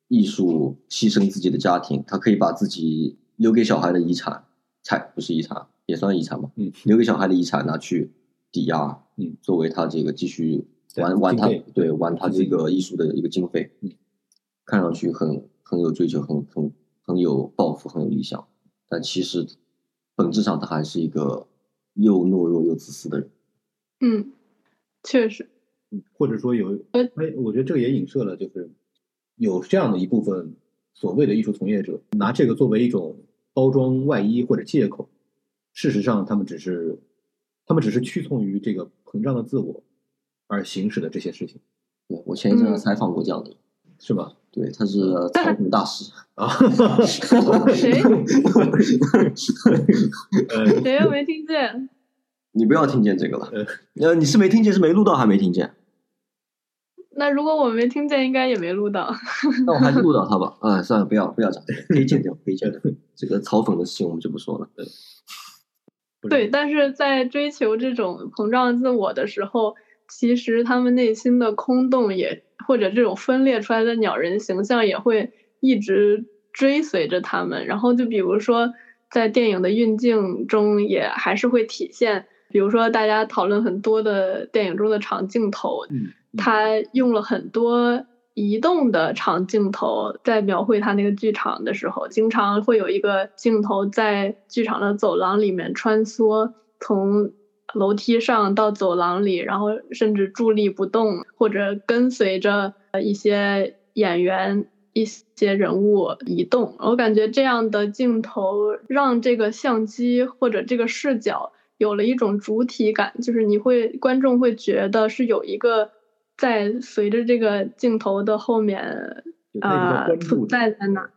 艺术牺牲自己的家庭，他可以把自己留给小孩的遗产，财不是遗产，也算遗产吧，嗯，留给小孩的遗产拿去抵押，嗯，作为他这个继续玩玩他对玩他这个艺术的一个经费，嗯，看上去很很有追求，很很很有抱负，很有理想，但其实本质上他还是一个又懦弱又自私的人。嗯，确实，嗯，或者说有，呃哎，我觉得这个也影射了，就是有这样的一部分所谓的艺术从业者，拿这个作为一种包装外衣或者借口，事实上他们只是，他们只是屈从于这个膨胀的自我而行使的这些事情，对我前一阵采访过这样的人，是吧？对，他是草图大师。啊，谁呃，谁又没听见？你不要听见这个了呃，呃，你是没听见，是没录到还没听见？那如果我没听见，应该也没录到。那我还是录到他吧。啊，算了，不要不要讲，可以剪掉，可以剪掉。这个嘲讽的事情我们就不说了。对，对，但是在追求这种膨胀自我的时候，其实他们内心的空洞也，或者这种分裂出来的鸟人形象也会一直追随着他们。然后就比如说，在电影的运镜中，也还是会体现，比如说大家讨论很多的电影中的长镜头，嗯，嗯他用了很多移动的长镜头，在描绘他那个剧场的时候，经常会有一个镜头在剧场的走廊里面穿梭，从楼梯上到走廊里，然后甚至伫立不动，或者跟随着呃一些演员。一些人物移动，我感觉这样的镜头让这个相机或者这个视角有了一种主体感，就是你会观众会觉得是有一个在随着这个镜头的后面就他一直在啊、关注存在在那儿。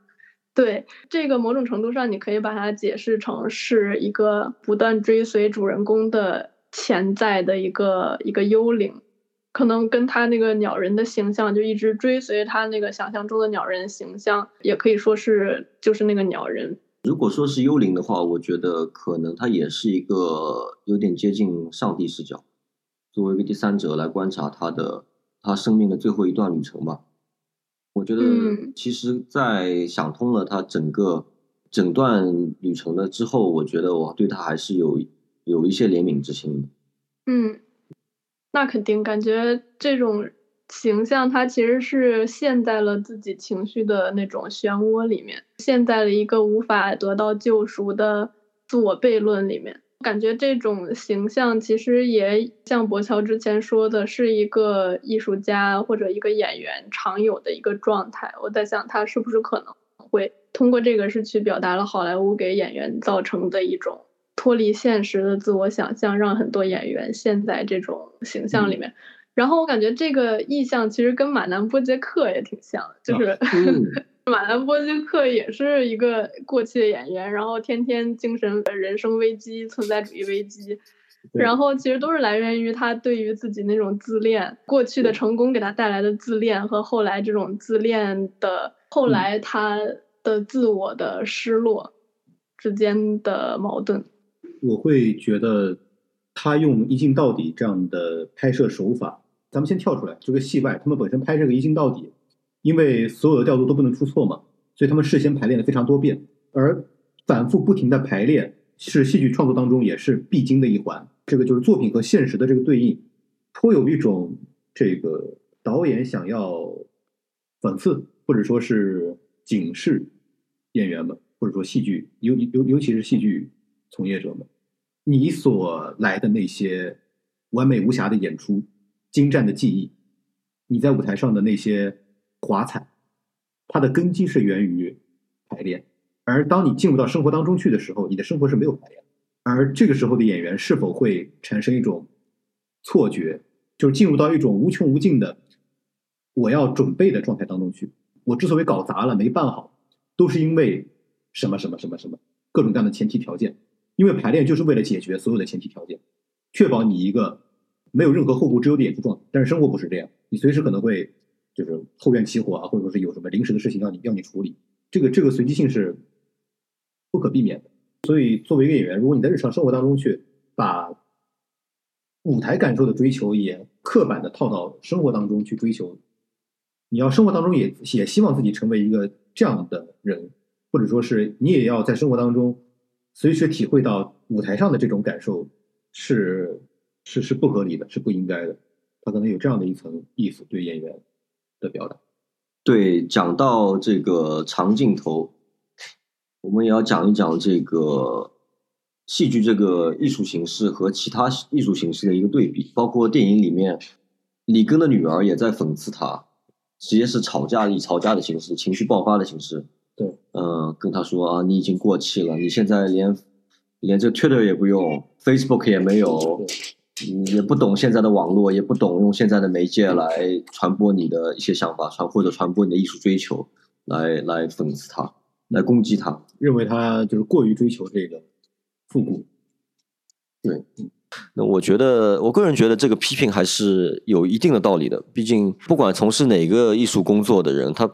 对这个某种程度上，你可以把它解释成是一个不断追随主人公的潜在的一个一个幽灵，可能跟他那个鸟人的形象就一直追随他那个想象中的鸟人形象，也可以说是就是那个鸟人。如果说是幽灵的话，我觉得可能他也是一个有点接近上帝视角，作为一个第三者来观察他的他生命的最后一段旅程吧。我觉得，其实，在想通了他整个整段旅程的之后，我觉得我对他还是有有一些怜悯之心的。嗯，那肯定，感觉这种形象，他其实是陷在了自己情绪的那种漩涡里面，陷在了一个无法得到救赎的自我悖论里面。感觉这种形象其实也像博乔之前说的，是一个艺术家或者一个演员常有的一个状态。我在想，他是不是可能会通过这个是去表达了好莱坞给演员造成的一种脱离现实的自我想象，让很多演员陷在这种形象里面。然后我感觉这个意象其实跟马南波杰克也挺像的，就是。马兰波金克也是一个过气的演员，然后天天精神人生危机、存在主义危机，然后其实都是来源于他对于自己那种自恋，过去的成功给他带来的自恋和后来这种自恋的后来他的自我的失落之间的矛盾。我会觉得他用一镜到底这样的拍摄手法，咱们先跳出来这个戏外，他们本身拍这个一镜到底。因为所有的调度都不能出错嘛，所以他们事先排练了非常多遍，而反复不停的排练是戏剧创作当中也是必经的一环。这个就是作品和现实的这个对应，颇有一种这个导演想要讽刺或者说是警示演员们，或者说戏剧尤尤尤其是戏剧从业者们，你所来的那些完美无瑕的演出、精湛的技艺，你在舞台上的那些。华彩，它的根基是源于排练，而当你进入到生活当中去的时候，你的生活是没有排练，而这个时候的演员是否会产生一种错觉，就是进入到一种无穷无尽的我要准备的状态当中去。我之所以搞砸了没办好，都是因为什么什么什么什么各种各样的前提条件，因为排练就是为了解决所有的前提条件，确保你一个没有任何后顾之忧的演出状态。但是生活不是这样，你随时可能会。就是后院起火啊，或者说是有什么临时的事情要你要你处理，这个这个随机性是不可避免的。所以作为一个演员，如果你在日常生活当中去把舞台感受的追求也刻板的套到生活当中去追求，你要生活当中也也希望自己成为一个这样的人，或者说是你也要在生活当中随时体会到舞台上的这种感受，是是是不合理的，是不应该的。他可能有这样的一层意思对演员。的表达，对，讲到这个长镜头，我们也要讲一讲这个戏剧这个艺术形式和其他艺术形式的一个对比。包括电影里面，里根的女儿也在讽刺他，直接是吵架以吵架的形式，情绪爆发的形式。对，呃，跟他说啊，你已经过气了，你现在连连这 Twitter 也不用，Facebook 也没有。也不懂现在的网络，也不懂用现在的媒介来传播你的一些想法，传或者传播你的艺术追求，来来讽刺他，来攻击他，认为他就是过于追求这个复古。对，那我觉得，我个人觉得这个批评还是有一定的道理的。毕竟，不管从事哪个艺术工作的人，他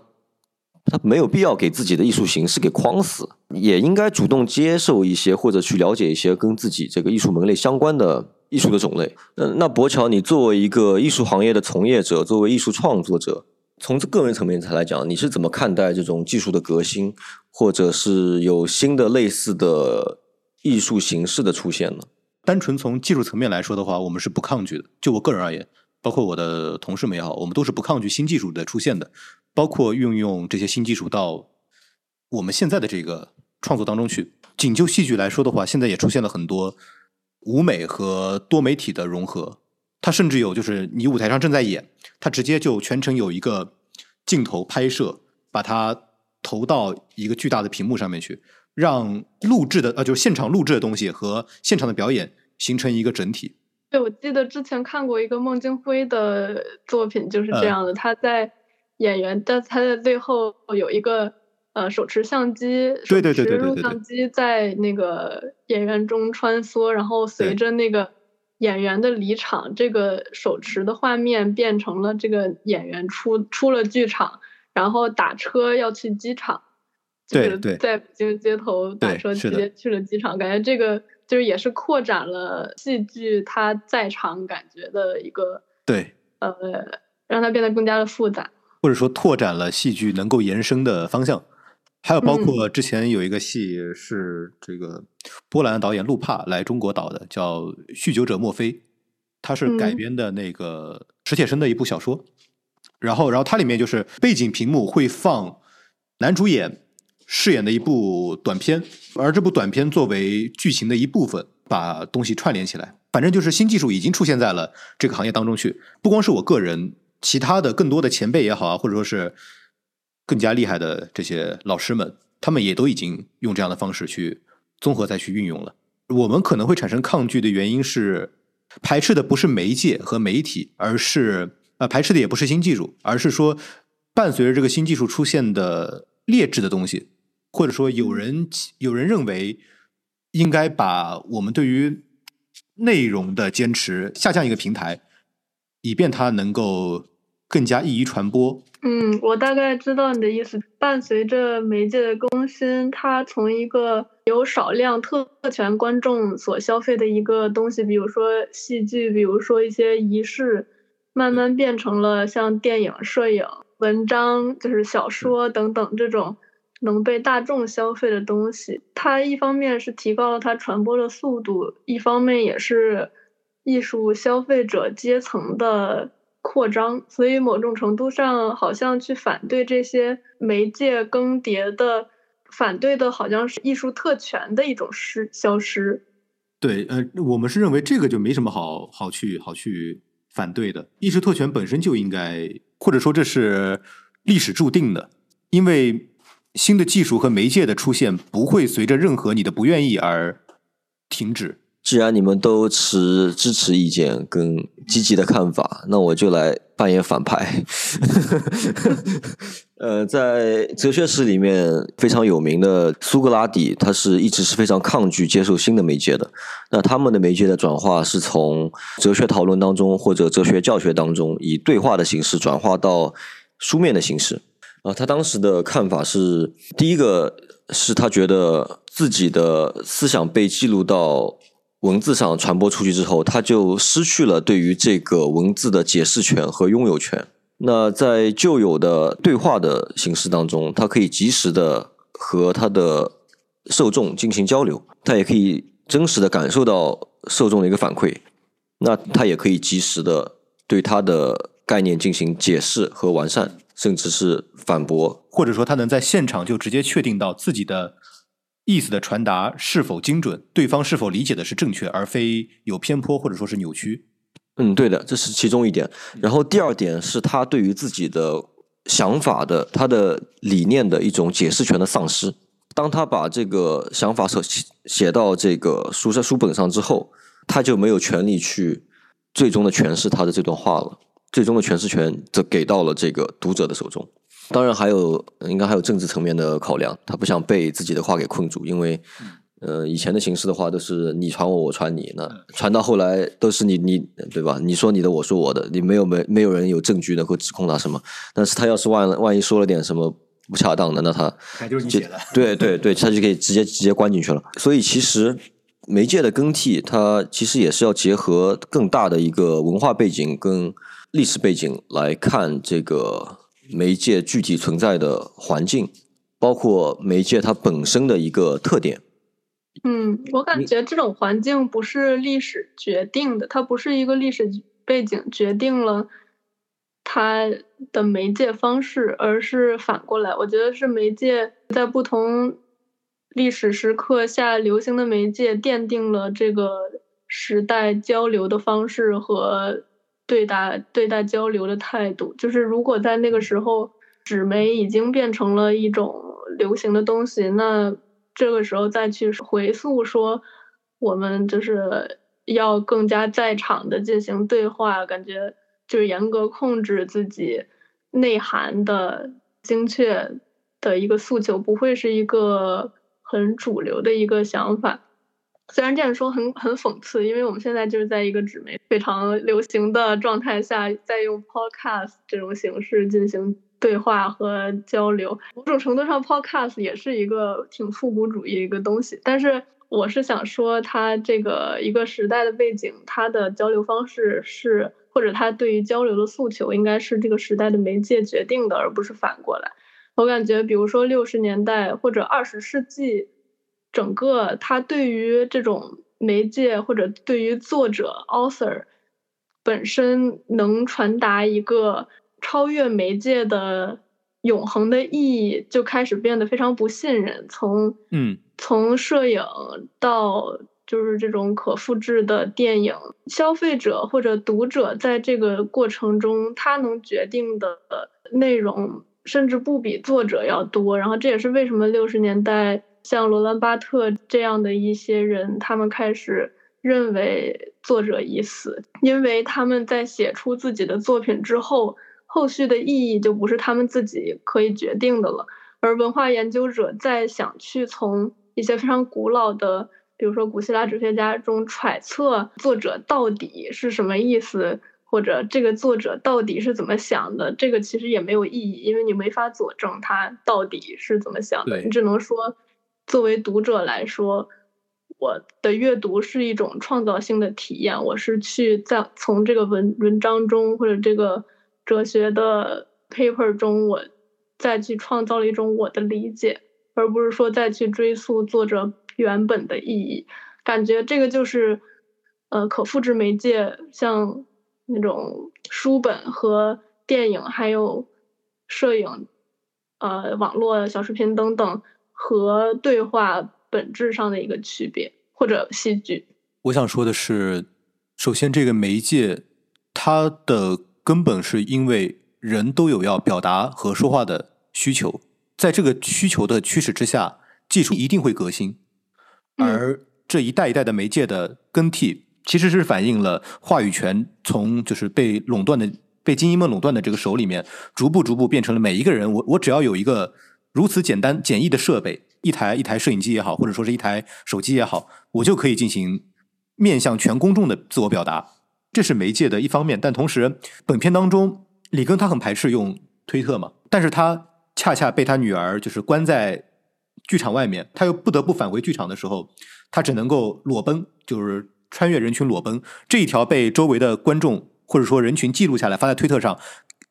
他没有必要给自己的艺术形式给框死，也应该主动接受一些或者去了解一些跟自己这个艺术门类相关的。艺术的种类，嗯，那博乔，你作为一个艺术行业的从业者，作为艺术创作者，从个人层面上来讲，你是怎么看待这种技术的革新，或者是有新的类似的艺术形式的出现呢？单纯从技术层面来说的话，我们是不抗拒的。就我个人而言，包括我的同事们也好，我们都是不抗拒新技术的出现的，包括运用这些新技术到我们现在的这个创作当中去。仅就戏剧来说的话，现在也出现了很多。舞美和多媒体的融合，它甚至有就是你舞台上正在演，它直接就全程有一个镜头拍摄，把它投到一个巨大的屏幕上面去，让录制的呃就是现场录制的东西和现场的表演形成一个整体。对，我记得之前看过一个孟京辉的作品，就是这样的。他在演员，但他在最后有一个呃手持相机，对对对对对对录像机在那个演员中穿梭，然后随着那个演员的离场，这个手持的画面变成了这个演员出出了剧场，然后打车要去机场，就是对。对在北京街头打车直接去了机场，感觉这个就是也是扩展了戏剧它在场感觉的一个对，呃，让它变得更加的复杂。或者说拓展了戏剧能够延伸的方向。还有包嗯括之前有一个戏是这个波兰导演路帕来中国导的，叫《酗酒者墨菲》，它是改嗯编的那个史铁生的一部小说。然后，然后它里面就是背景屏幕会放男主演饰演的一部短片，而这部短片作为剧情的一部分，把东西串联起来。反正就是新技术已经出现在了这个行业当中去，不光是我个人，其他的更多的前辈也好啊，或者说是更加厉害的这些老师们，他们也都已经用这样的方式去综合再去运用了。我们可能会产生抗拒的原因是，排斥的不是媒介和媒体，而是呃排斥的也不是新技术，而是说伴随着这个新技术出现的劣质的东西，或者说有人有人认为应该把我们对于内容的坚持下降一个平台，以便它能够更加易于传播。嗯，我大概知道你的意思。伴随着媒介的更新，它从一个有少量特权观众所消费的一个东西，比如说戏剧，比如说一些仪式，慢慢变成了像电影、摄影、文章，就是小说等等这种能被大众消费的东西。它一方面是提高了它传播的速度，一方面也是艺术消费者阶层的扩张，所以某种程度上，好像去反对这些媒介更迭的，反对的好像是艺术特权的一种失消失。对，呃，我们是认为这个就没什么好好去好去反对的，艺术特权本身就应该，或者说这是历史注定的，因为新的技术和媒介的出现不会随着任何你的不愿意而停止。既然你们都持支持意见跟积极的看法，那我就来扮演反派。呃，在哲学史里面非常有名的苏格拉底，他是一直是非常抗拒接受新的媒介的。那他们的媒介的转化是从哲学讨论当中或者哲学教学当中，以对话的形式转化到书面的形式。啊，他当时的看法是，第一个是他觉得自己的思想被记录到文字上传播出去之后，他就失去了对于这个文字的解释权和拥有权。那在旧有的对话的形式当中，他可以及时的和他的受众进行交流，他也可以真实的感受到受众的一个反馈，那他也可以及时的对他的概念进行解释和完善，甚至是反驳。或者说他能在现场就直接确定到自己的意思的传达是否精准，对方是否理解的是正确，而非有偏颇或者说是扭曲。嗯，对的，这是其中一点。然后第二点是他对于自己的想法的、他的理念的一种解释权的丧失。当他把这个想法写写到这个书在书本上之后，他就没有权利去最终的诠释他的这段话了。最终的诠释权则给到了这个读者的手中。当然，还有应该还有政治层面的考量，他不想被自己的话给困住，因为。呃，以前的形式的话，都是你传我，我传你，那传到后来都是你你对吧？你说你的，我说我的，你没有没没有人有证据能够指控他什么。但是他要是万万一说了点什么不恰当的，那他就是你写的。对对对，他就可以直接直接关进去了。所以其实媒介的更替，它其实也是要结合更大的一个文化背景跟历史背景来看这个媒介具体存在的环境，包括媒介它本身的一个特点。嗯，我感觉这种环境不是历史决定的，它不是一个历史背景决定了它的媒介方式，而是反过来，我觉得是媒介在不同历史时刻下流行的媒介奠定了这个时代交流的方式和对待对待交流的态度。就是如果在那个时候纸媒已经变成了一种流行的东西，那这个时候再去回溯说，我们就是要更加在场的进行对话，感觉就是严格控制自己内涵的精确的一个诉求，不会是一个很主流的一个想法。虽然这样说很很讽刺，因为我们现在就是在一个纸媒非常流行的状态下，在用 podcast 这种形式进行对话和交流。某种程度上，podcast 也是一个挺复古主义的一个东西。但是，我是想说，它这个一个时代的背景，它的交流方式是，或者它对于交流的诉求，应该是这个时代的媒介决定的，而不是反过来。我感觉，比如说六十年代或者二十世纪。整个他对于这种媒介或者对于作者 author 本身能传达一个超越媒介的永恒的意义，就开始变得非常不信任。从嗯，从摄影到就是这种可复制的电影，消费者或者读者在这个过程中，他能决定的内容甚至不比作者要多。然后这也是为什么六十年代。像罗兰·巴特这样的一些人，他们开始认为作者已死，因为他们在写出自己的作品之后，后续的意义就不是他们自己可以决定的了。而文化研究者在想去从一些非常古老的，比如说古希腊哲学家中揣测作者到底是什么意思，或者这个作者到底是怎么想的，这个其实也没有意义，因为你没法佐证他到底是怎么想的，你只能说。作为读者来说，我的阅读是一种创造性的体验。我是去在从这个文文章中或者这个哲学的 paper 中，我再去创造了一种我的理解，而不是说再去追溯作者原本的意义。感觉这个就是，呃，可复制媒介，像那种书本和电影，还有摄影，呃，网络小视频等等。和对话本质上的一个区别，或者戏剧。我想说的是，首先这个媒介，它的根本是因为人都有要表达和说话的需求，在这个需求的驱使之下，技术一定会革新。而这一代一代的媒介的更替，其实是反映了话语权从就是被垄断的、被精英们垄断的这个手里面，逐步逐步变成了每一个人，我我只要有一个。如此简单简易的设备，一台一台摄影机也好，或者说是一台手机也好，我就可以进行面向全公众的自我表达。这是媒介的一方面，但同时，本片当中，里根他很排斥用推特嘛，但是他恰恰被他女儿就是关在剧场外面，他又不得不返回剧场的时候，他只能够裸奔，就是穿越人群裸奔。这一条被周围的观众或者说人群记录下来，发在推特上，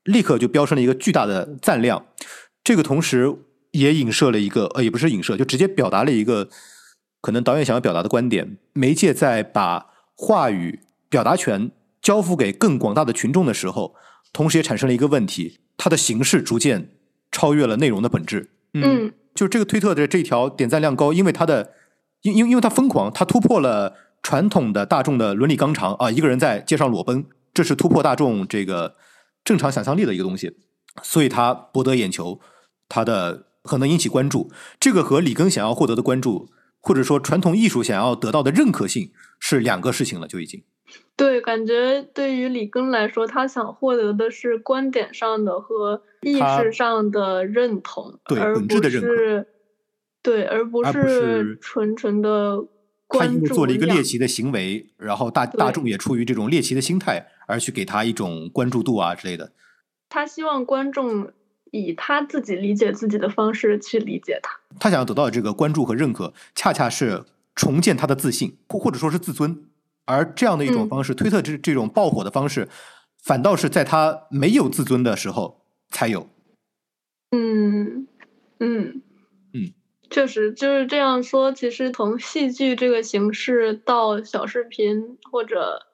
立刻就飙升了一个巨大的赞量。这个同时。也影射了一个，呃，也不是影射，就直接表达了一个可能导演想要表达的观点。媒介在把话语表达权交付给更广大的群众的时候，同时也产生了一个问题：它的形式逐渐超越了内容的本质。嗯，就这个推特的这条点赞量高，因为它的，因因因为它疯狂，它突破了传统的大众的伦理纲常啊，一个人在街上裸奔，这是突破大众这个正常想象力的一个东西，所以它博得眼球，它的。可能引起关注，这个和里根想要获得的关注，或者说传统艺术想要得到的认可性是两个事情了，就已经。对，感觉对于里根来说，他想获得的是观点上的和意识上的认同，对本质的认可。对，而不是纯纯的关注。他因为做了一个猎奇的行为，然后大大众也出于这种猎奇的心态，而去给他一种关注度啊之类的。他希望观众。以他自己理解自己的方式去理解他，他想要得到的这个关注和认可，恰恰是重建他的自信，或或者说是自尊。而这样的一种方式，推特这这种爆火的方式，反倒是在他没有自尊的时候才有。嗯嗯嗯，确实就是这样说。其实从戏剧这个形式到小视频或者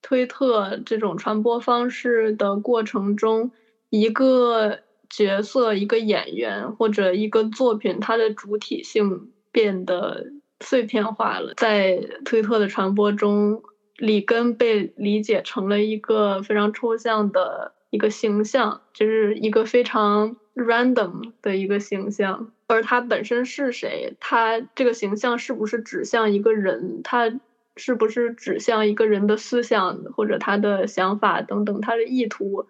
推特这种传播方式的过程中，一个。角色一个演员或者一个作品，它的主体性变得碎片化了。在推特的传播中，里根被理解成了一个非常抽象的一个形象，就是一个非常 random 的一个形象。而他本身是谁？他这个形象是不是指向一个人？他是不是指向一个人的思想或者他的想法等等，他的意图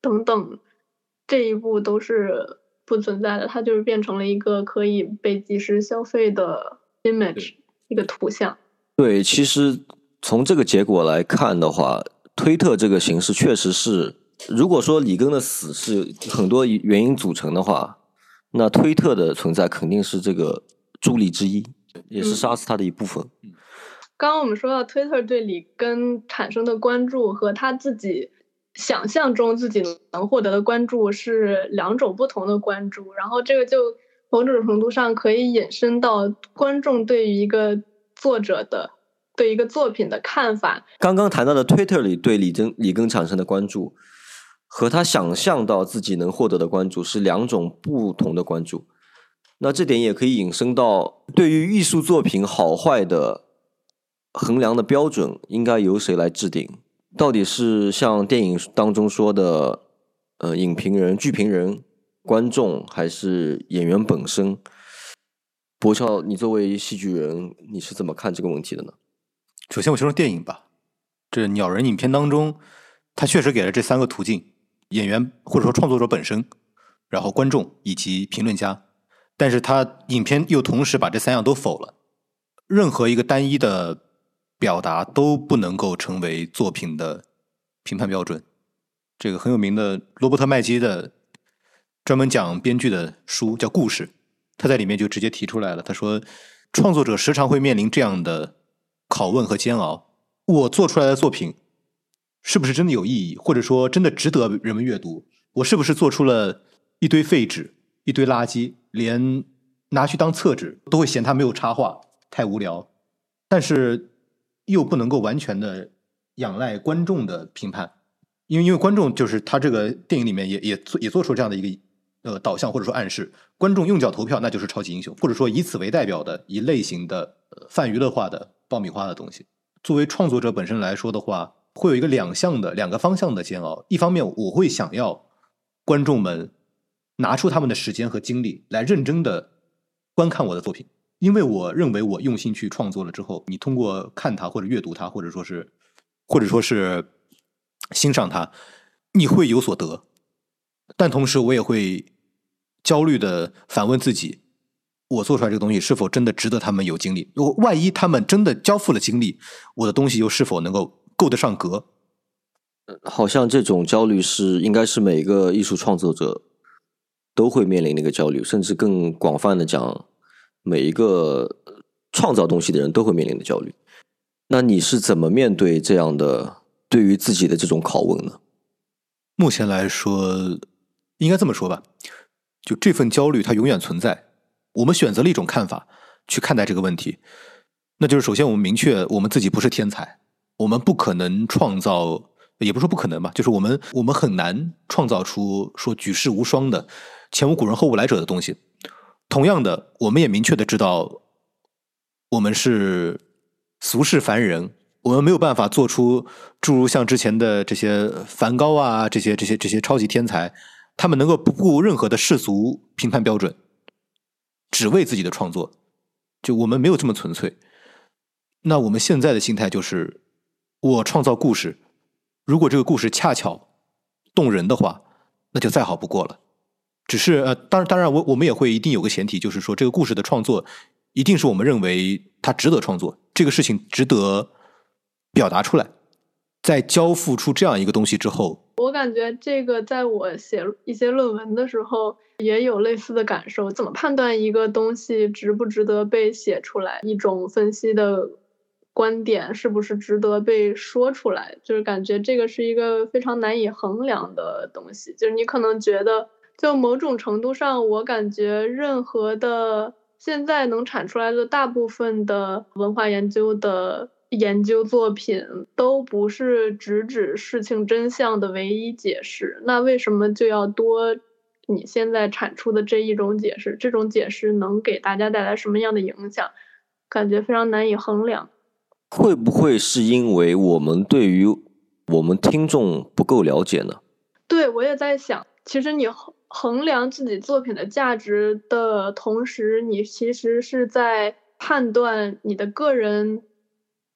等等。这一步都是不存在的，它就是变成了一个可以被即时消费的 image，一个图像。对，其实从这个结果来看的话，推特这个形式确实是，如果说里根的死是很多原因组成的话，那推特的存在肯定是这个助力之一，也是杀死他的一部分。刚刚我们说到推特对里根产生的关注和他自己想象中自己能获得的关注是两种不同的关注，然后这个就某种程度上可以引申到观众对于一个作者的对一个作品的看法。刚刚谈到的推特里对里根里根产生的关注，和他想象到自己能获得的关注是两种不同的关注。那这点也可以引申到对于艺术作品好坏的。衡量的标准应该由谁来制定？到底是像电影当中说的，呃，影评人、剧评人、观众，还是演员本身？博乔，你作为戏剧人，你是怎么看这个问题的呢？首先，我先说电影吧。这《鸟人》影片当中，他确实给了这三个途径：演员或者说创作者本身，然后观众以及评论家。但是他影片又同时把这三样都否了。任何一个单一的。表达都不能够成为作品的评判标准。这个很有名的罗伯特麦基的专门讲编剧的书叫《故事》，他在里面就直接提出来了。他说，创作者时常会面临这样的拷问和煎熬：我做出来的作品是不是真的有意义，或者说真的值得人们阅读？我是不是做出了一堆废纸、一堆垃圾，连拿去当厕纸都会嫌它没有插画，太无聊？但是。又不能够完全的仰赖观众的评判，因为因为观众就是他这个电影里面也也做也做出这样的一个呃导向或者说暗示，观众用脚投票那就是超级英雄，或者说以此为代表的一类型的泛娱乐化的爆米花的东西。作为创作者本身来说的话，会有一个两向的两个方向的煎熬。一方面我会想要观众们拿出他们的时间和精力来认真的观看我的作品。因为我认为我用心去创作了之后，你通过看它或者阅读它，或者说是，或者说是欣赏它，你会有所得。但同时，我也会焦虑的反问自己：我做出来这个东西是否真的值得他们有精力？如果万一他们真的交付了精力，我的东西又是否能够够得上格？好像这种焦虑是应该是每个艺术创作者都会面临的一个焦虑，甚至更广泛的讲。每一个创造东西的人都会面临的焦虑，那你是怎么面对这样的对于自己的这种拷问呢？目前来说，应该这么说吧，就这份焦虑它永远存在。我们选择了一种看法去看待这个问题，那就是首先我们明确我们自己不是天才，我们不可能创造，也不说不可能吧，就是我们我们很难创造出说举世无双的前无古人后无来者的东西。同样的，我们也明确的知道，我们是俗世凡人，我们没有办法做出诸如像之前的这些梵高啊，这些这些这些超级天才，他们能够不顾任何的世俗评判标准，只为自己的创作。就我们没有这么纯粹。那我们现在的心态就是，我创造故事，如果这个故事恰巧动人的话，那就再好不过了。只是呃，当然，当然，我我们也会一定有个前提，就是说这个故事的创作一定是我们认为它值得创作，这个事情值得表达出来。在交付出这样一个东西之后，我感觉这个在我写一些论文的时候也有类似的感受。怎么判断一个东西值不值得被写出来？一种分析的观点是不是值得被说出来？就是感觉这个是一个非常难以衡量的东西。就是你可能觉得。就某种程度上，我感觉任何的现在能产出来的大部分的文化研究的研究作品，都不是直指事情真相的唯一解释。那为什么就要多你现在产出的这一种解释？这种解释能给大家带来什么样的影响？感觉非常难以衡量。会不会是因为我们对于我们听众不够了解呢？对，我也在想，其实你。衡量自己作品的价值的同时，你其实是在判断你的个人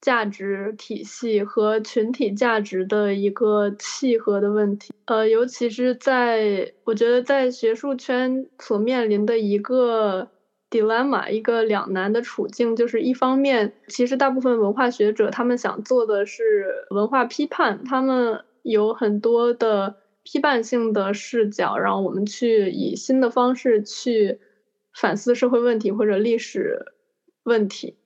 价值体系和群体价值的一个契合的问题。呃，尤其是在我觉得在学术圈所面临的一个 dilemma，一个两难的处境，就是一方面，其实大部分文化学者他们想做的是文化批判，他们有很多的批判性的视角，让我们去以新的方式去反思社会问题或者历史问题。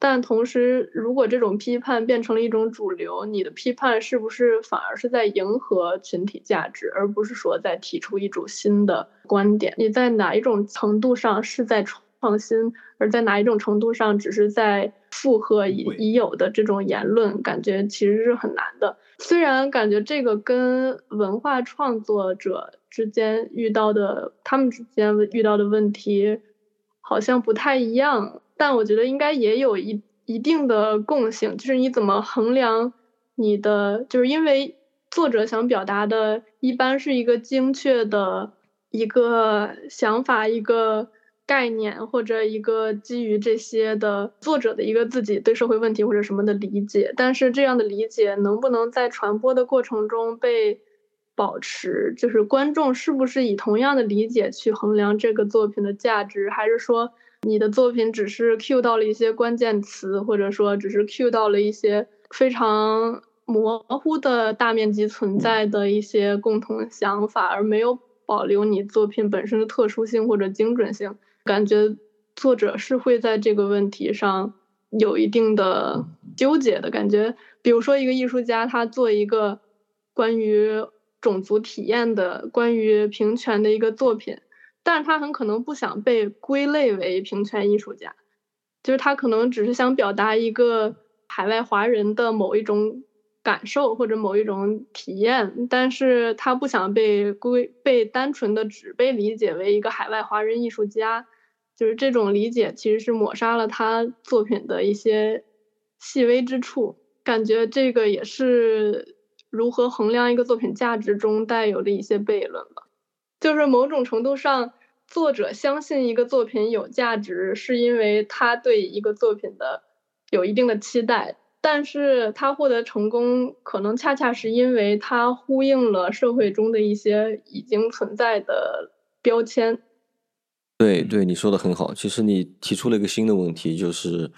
但同时，如果这种批判变成了一种主流，你的批判是不是反而是在迎合群体价值，而不是说在提出一种新的观点？你在哪一种程度上是在创新，而在哪一种程度上只是在附和已已有的这种言论？感觉其实是很难的。虽然感觉这个跟文化创作者之间遇到的他们之间遇到的问题好像不太一样。但我觉得应该也有一一定的共性，就是你怎么衡量你的，就是因为作者想表达的，一般是一个精确的一个想法、一个概念，或者一个基于这些的作者的一个自己对社会问题或者什么的理解。但是这样的理解能不能在传播的过程中被保持？就是观众是不是以同样的理解去衡量这个作品的价值，还是说？你的作品只是 cue 到了一些关键词，或者说只是 cue 到了一些非常模糊的大面积存在的一些共同想法，而没有保留你作品本身的特殊性或者精准性。感觉作者是会在这个问题上有一定的纠结的感觉。比如说，一个艺术家他做一个关于种族体验的、关于平权的一个作品。但是他很可能不想被归类为平权艺术家，就是他可能只是想表达一个海外华人的某一种感受或者某一种体验，但是他不想被归被单纯的只被理解为一个海外华人艺术家，就是这种理解其实是抹杀了他作品的一些细微之处，感觉这个也是如何衡量一个作品价值中带有的一些悖论吧，就是某种程度上。作者相信一个作品有价值，是因为他对一个作品的有一定的期待，但是他获得成功，可能恰恰是因为他呼应了社会中的一些已经存在的标签。对对，你说的很好。其实你提出了一个新的问题，就是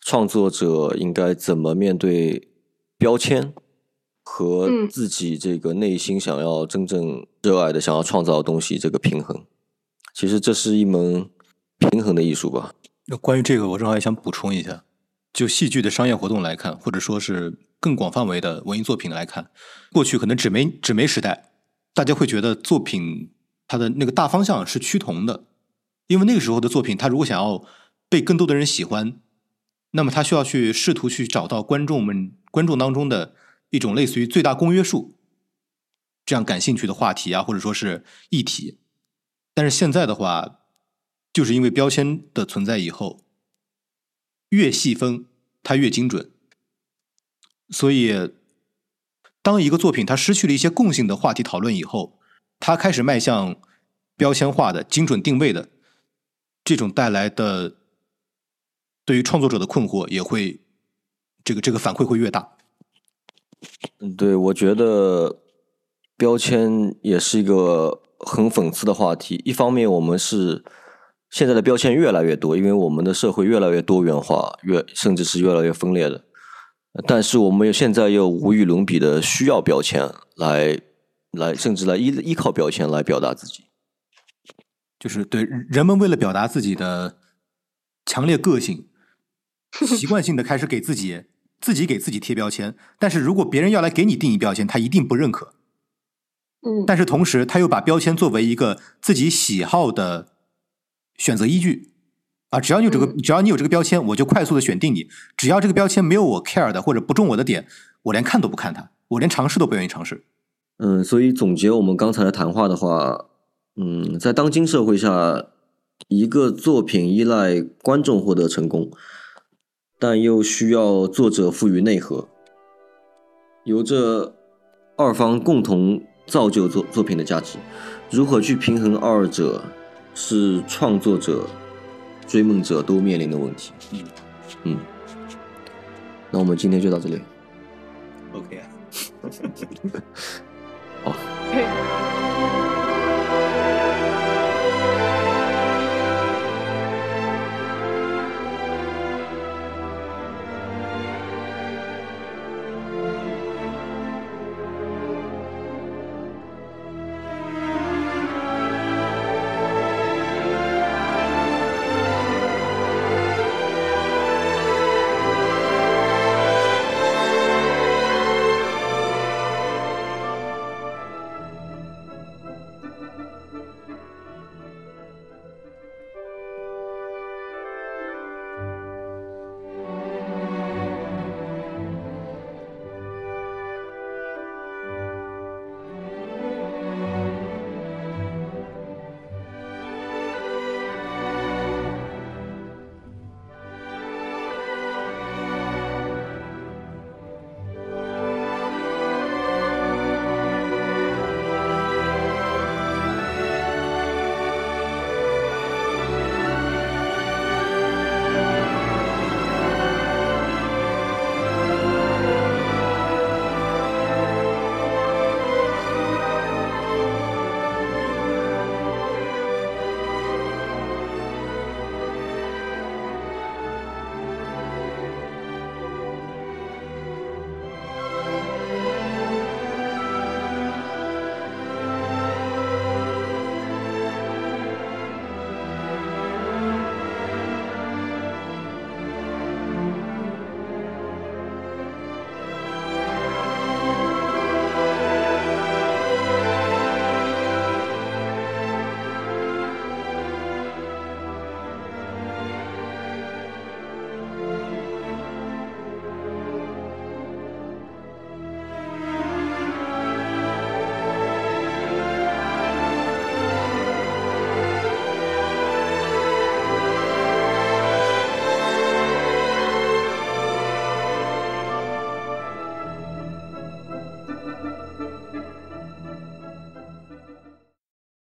创作者应该怎么面对标签和自己这个内心想要真正热爱的、想要创造的东西这个平衡。其实这是一门平衡的艺术吧。那关于这个，我正好也想补充一下。就戏剧的商业活动来看，或者说是更广范围的文艺作品来看，过去可能纸媒纸媒时代，大家会觉得作品它的那个大方向是趋同的，因为那个时候的作品，它如果想要被更多的人喜欢，那么他需要去试图去找到观众们观众当中的一种类似于最大公约数这样感兴趣的话题啊，或者说是议题。但是现在的话，就是因为标签的存在以后，越细分它越精准，所以当一个作品它失去了一些共性的话题讨论以后，它开始迈向标签化的精准定位的这种带来的对于创作者的困惑也会这个这个反馈会越大。嗯，对，我觉得标签也是一个。很讽刺的话题。一方面，我们是现在的标签越来越多，因为我们的社会越来越多元化，越甚至是越来越分裂的。但是，我们现在又无与伦比的需要标签来来，甚至来依依靠标签来表达自己。就是对人们为了表达自己的强烈个性，习惯性的开始给自己自己给自己贴标签。但是如果别人要来给你定义标签，他一定不认可。但是同时，他又把标签作为一个自己喜好的选择依据啊，只要你有这个，只要你有这个标签，我就快速的选定你。只要这个标签没有我 care 的或者不中我的点，我连看都不看它，我连尝试都不愿意尝试。嗯，所以总结我们刚才的谈话的话，嗯，在当今社会下，一个作品依赖观众获得成功，但又需要作者赋予内核，由这二方共同。造就作作品的价值，如何去平衡二者，是创作者、追梦者都面临的问题。嗯嗯，那我们今天就到这里。OK 啊。好。对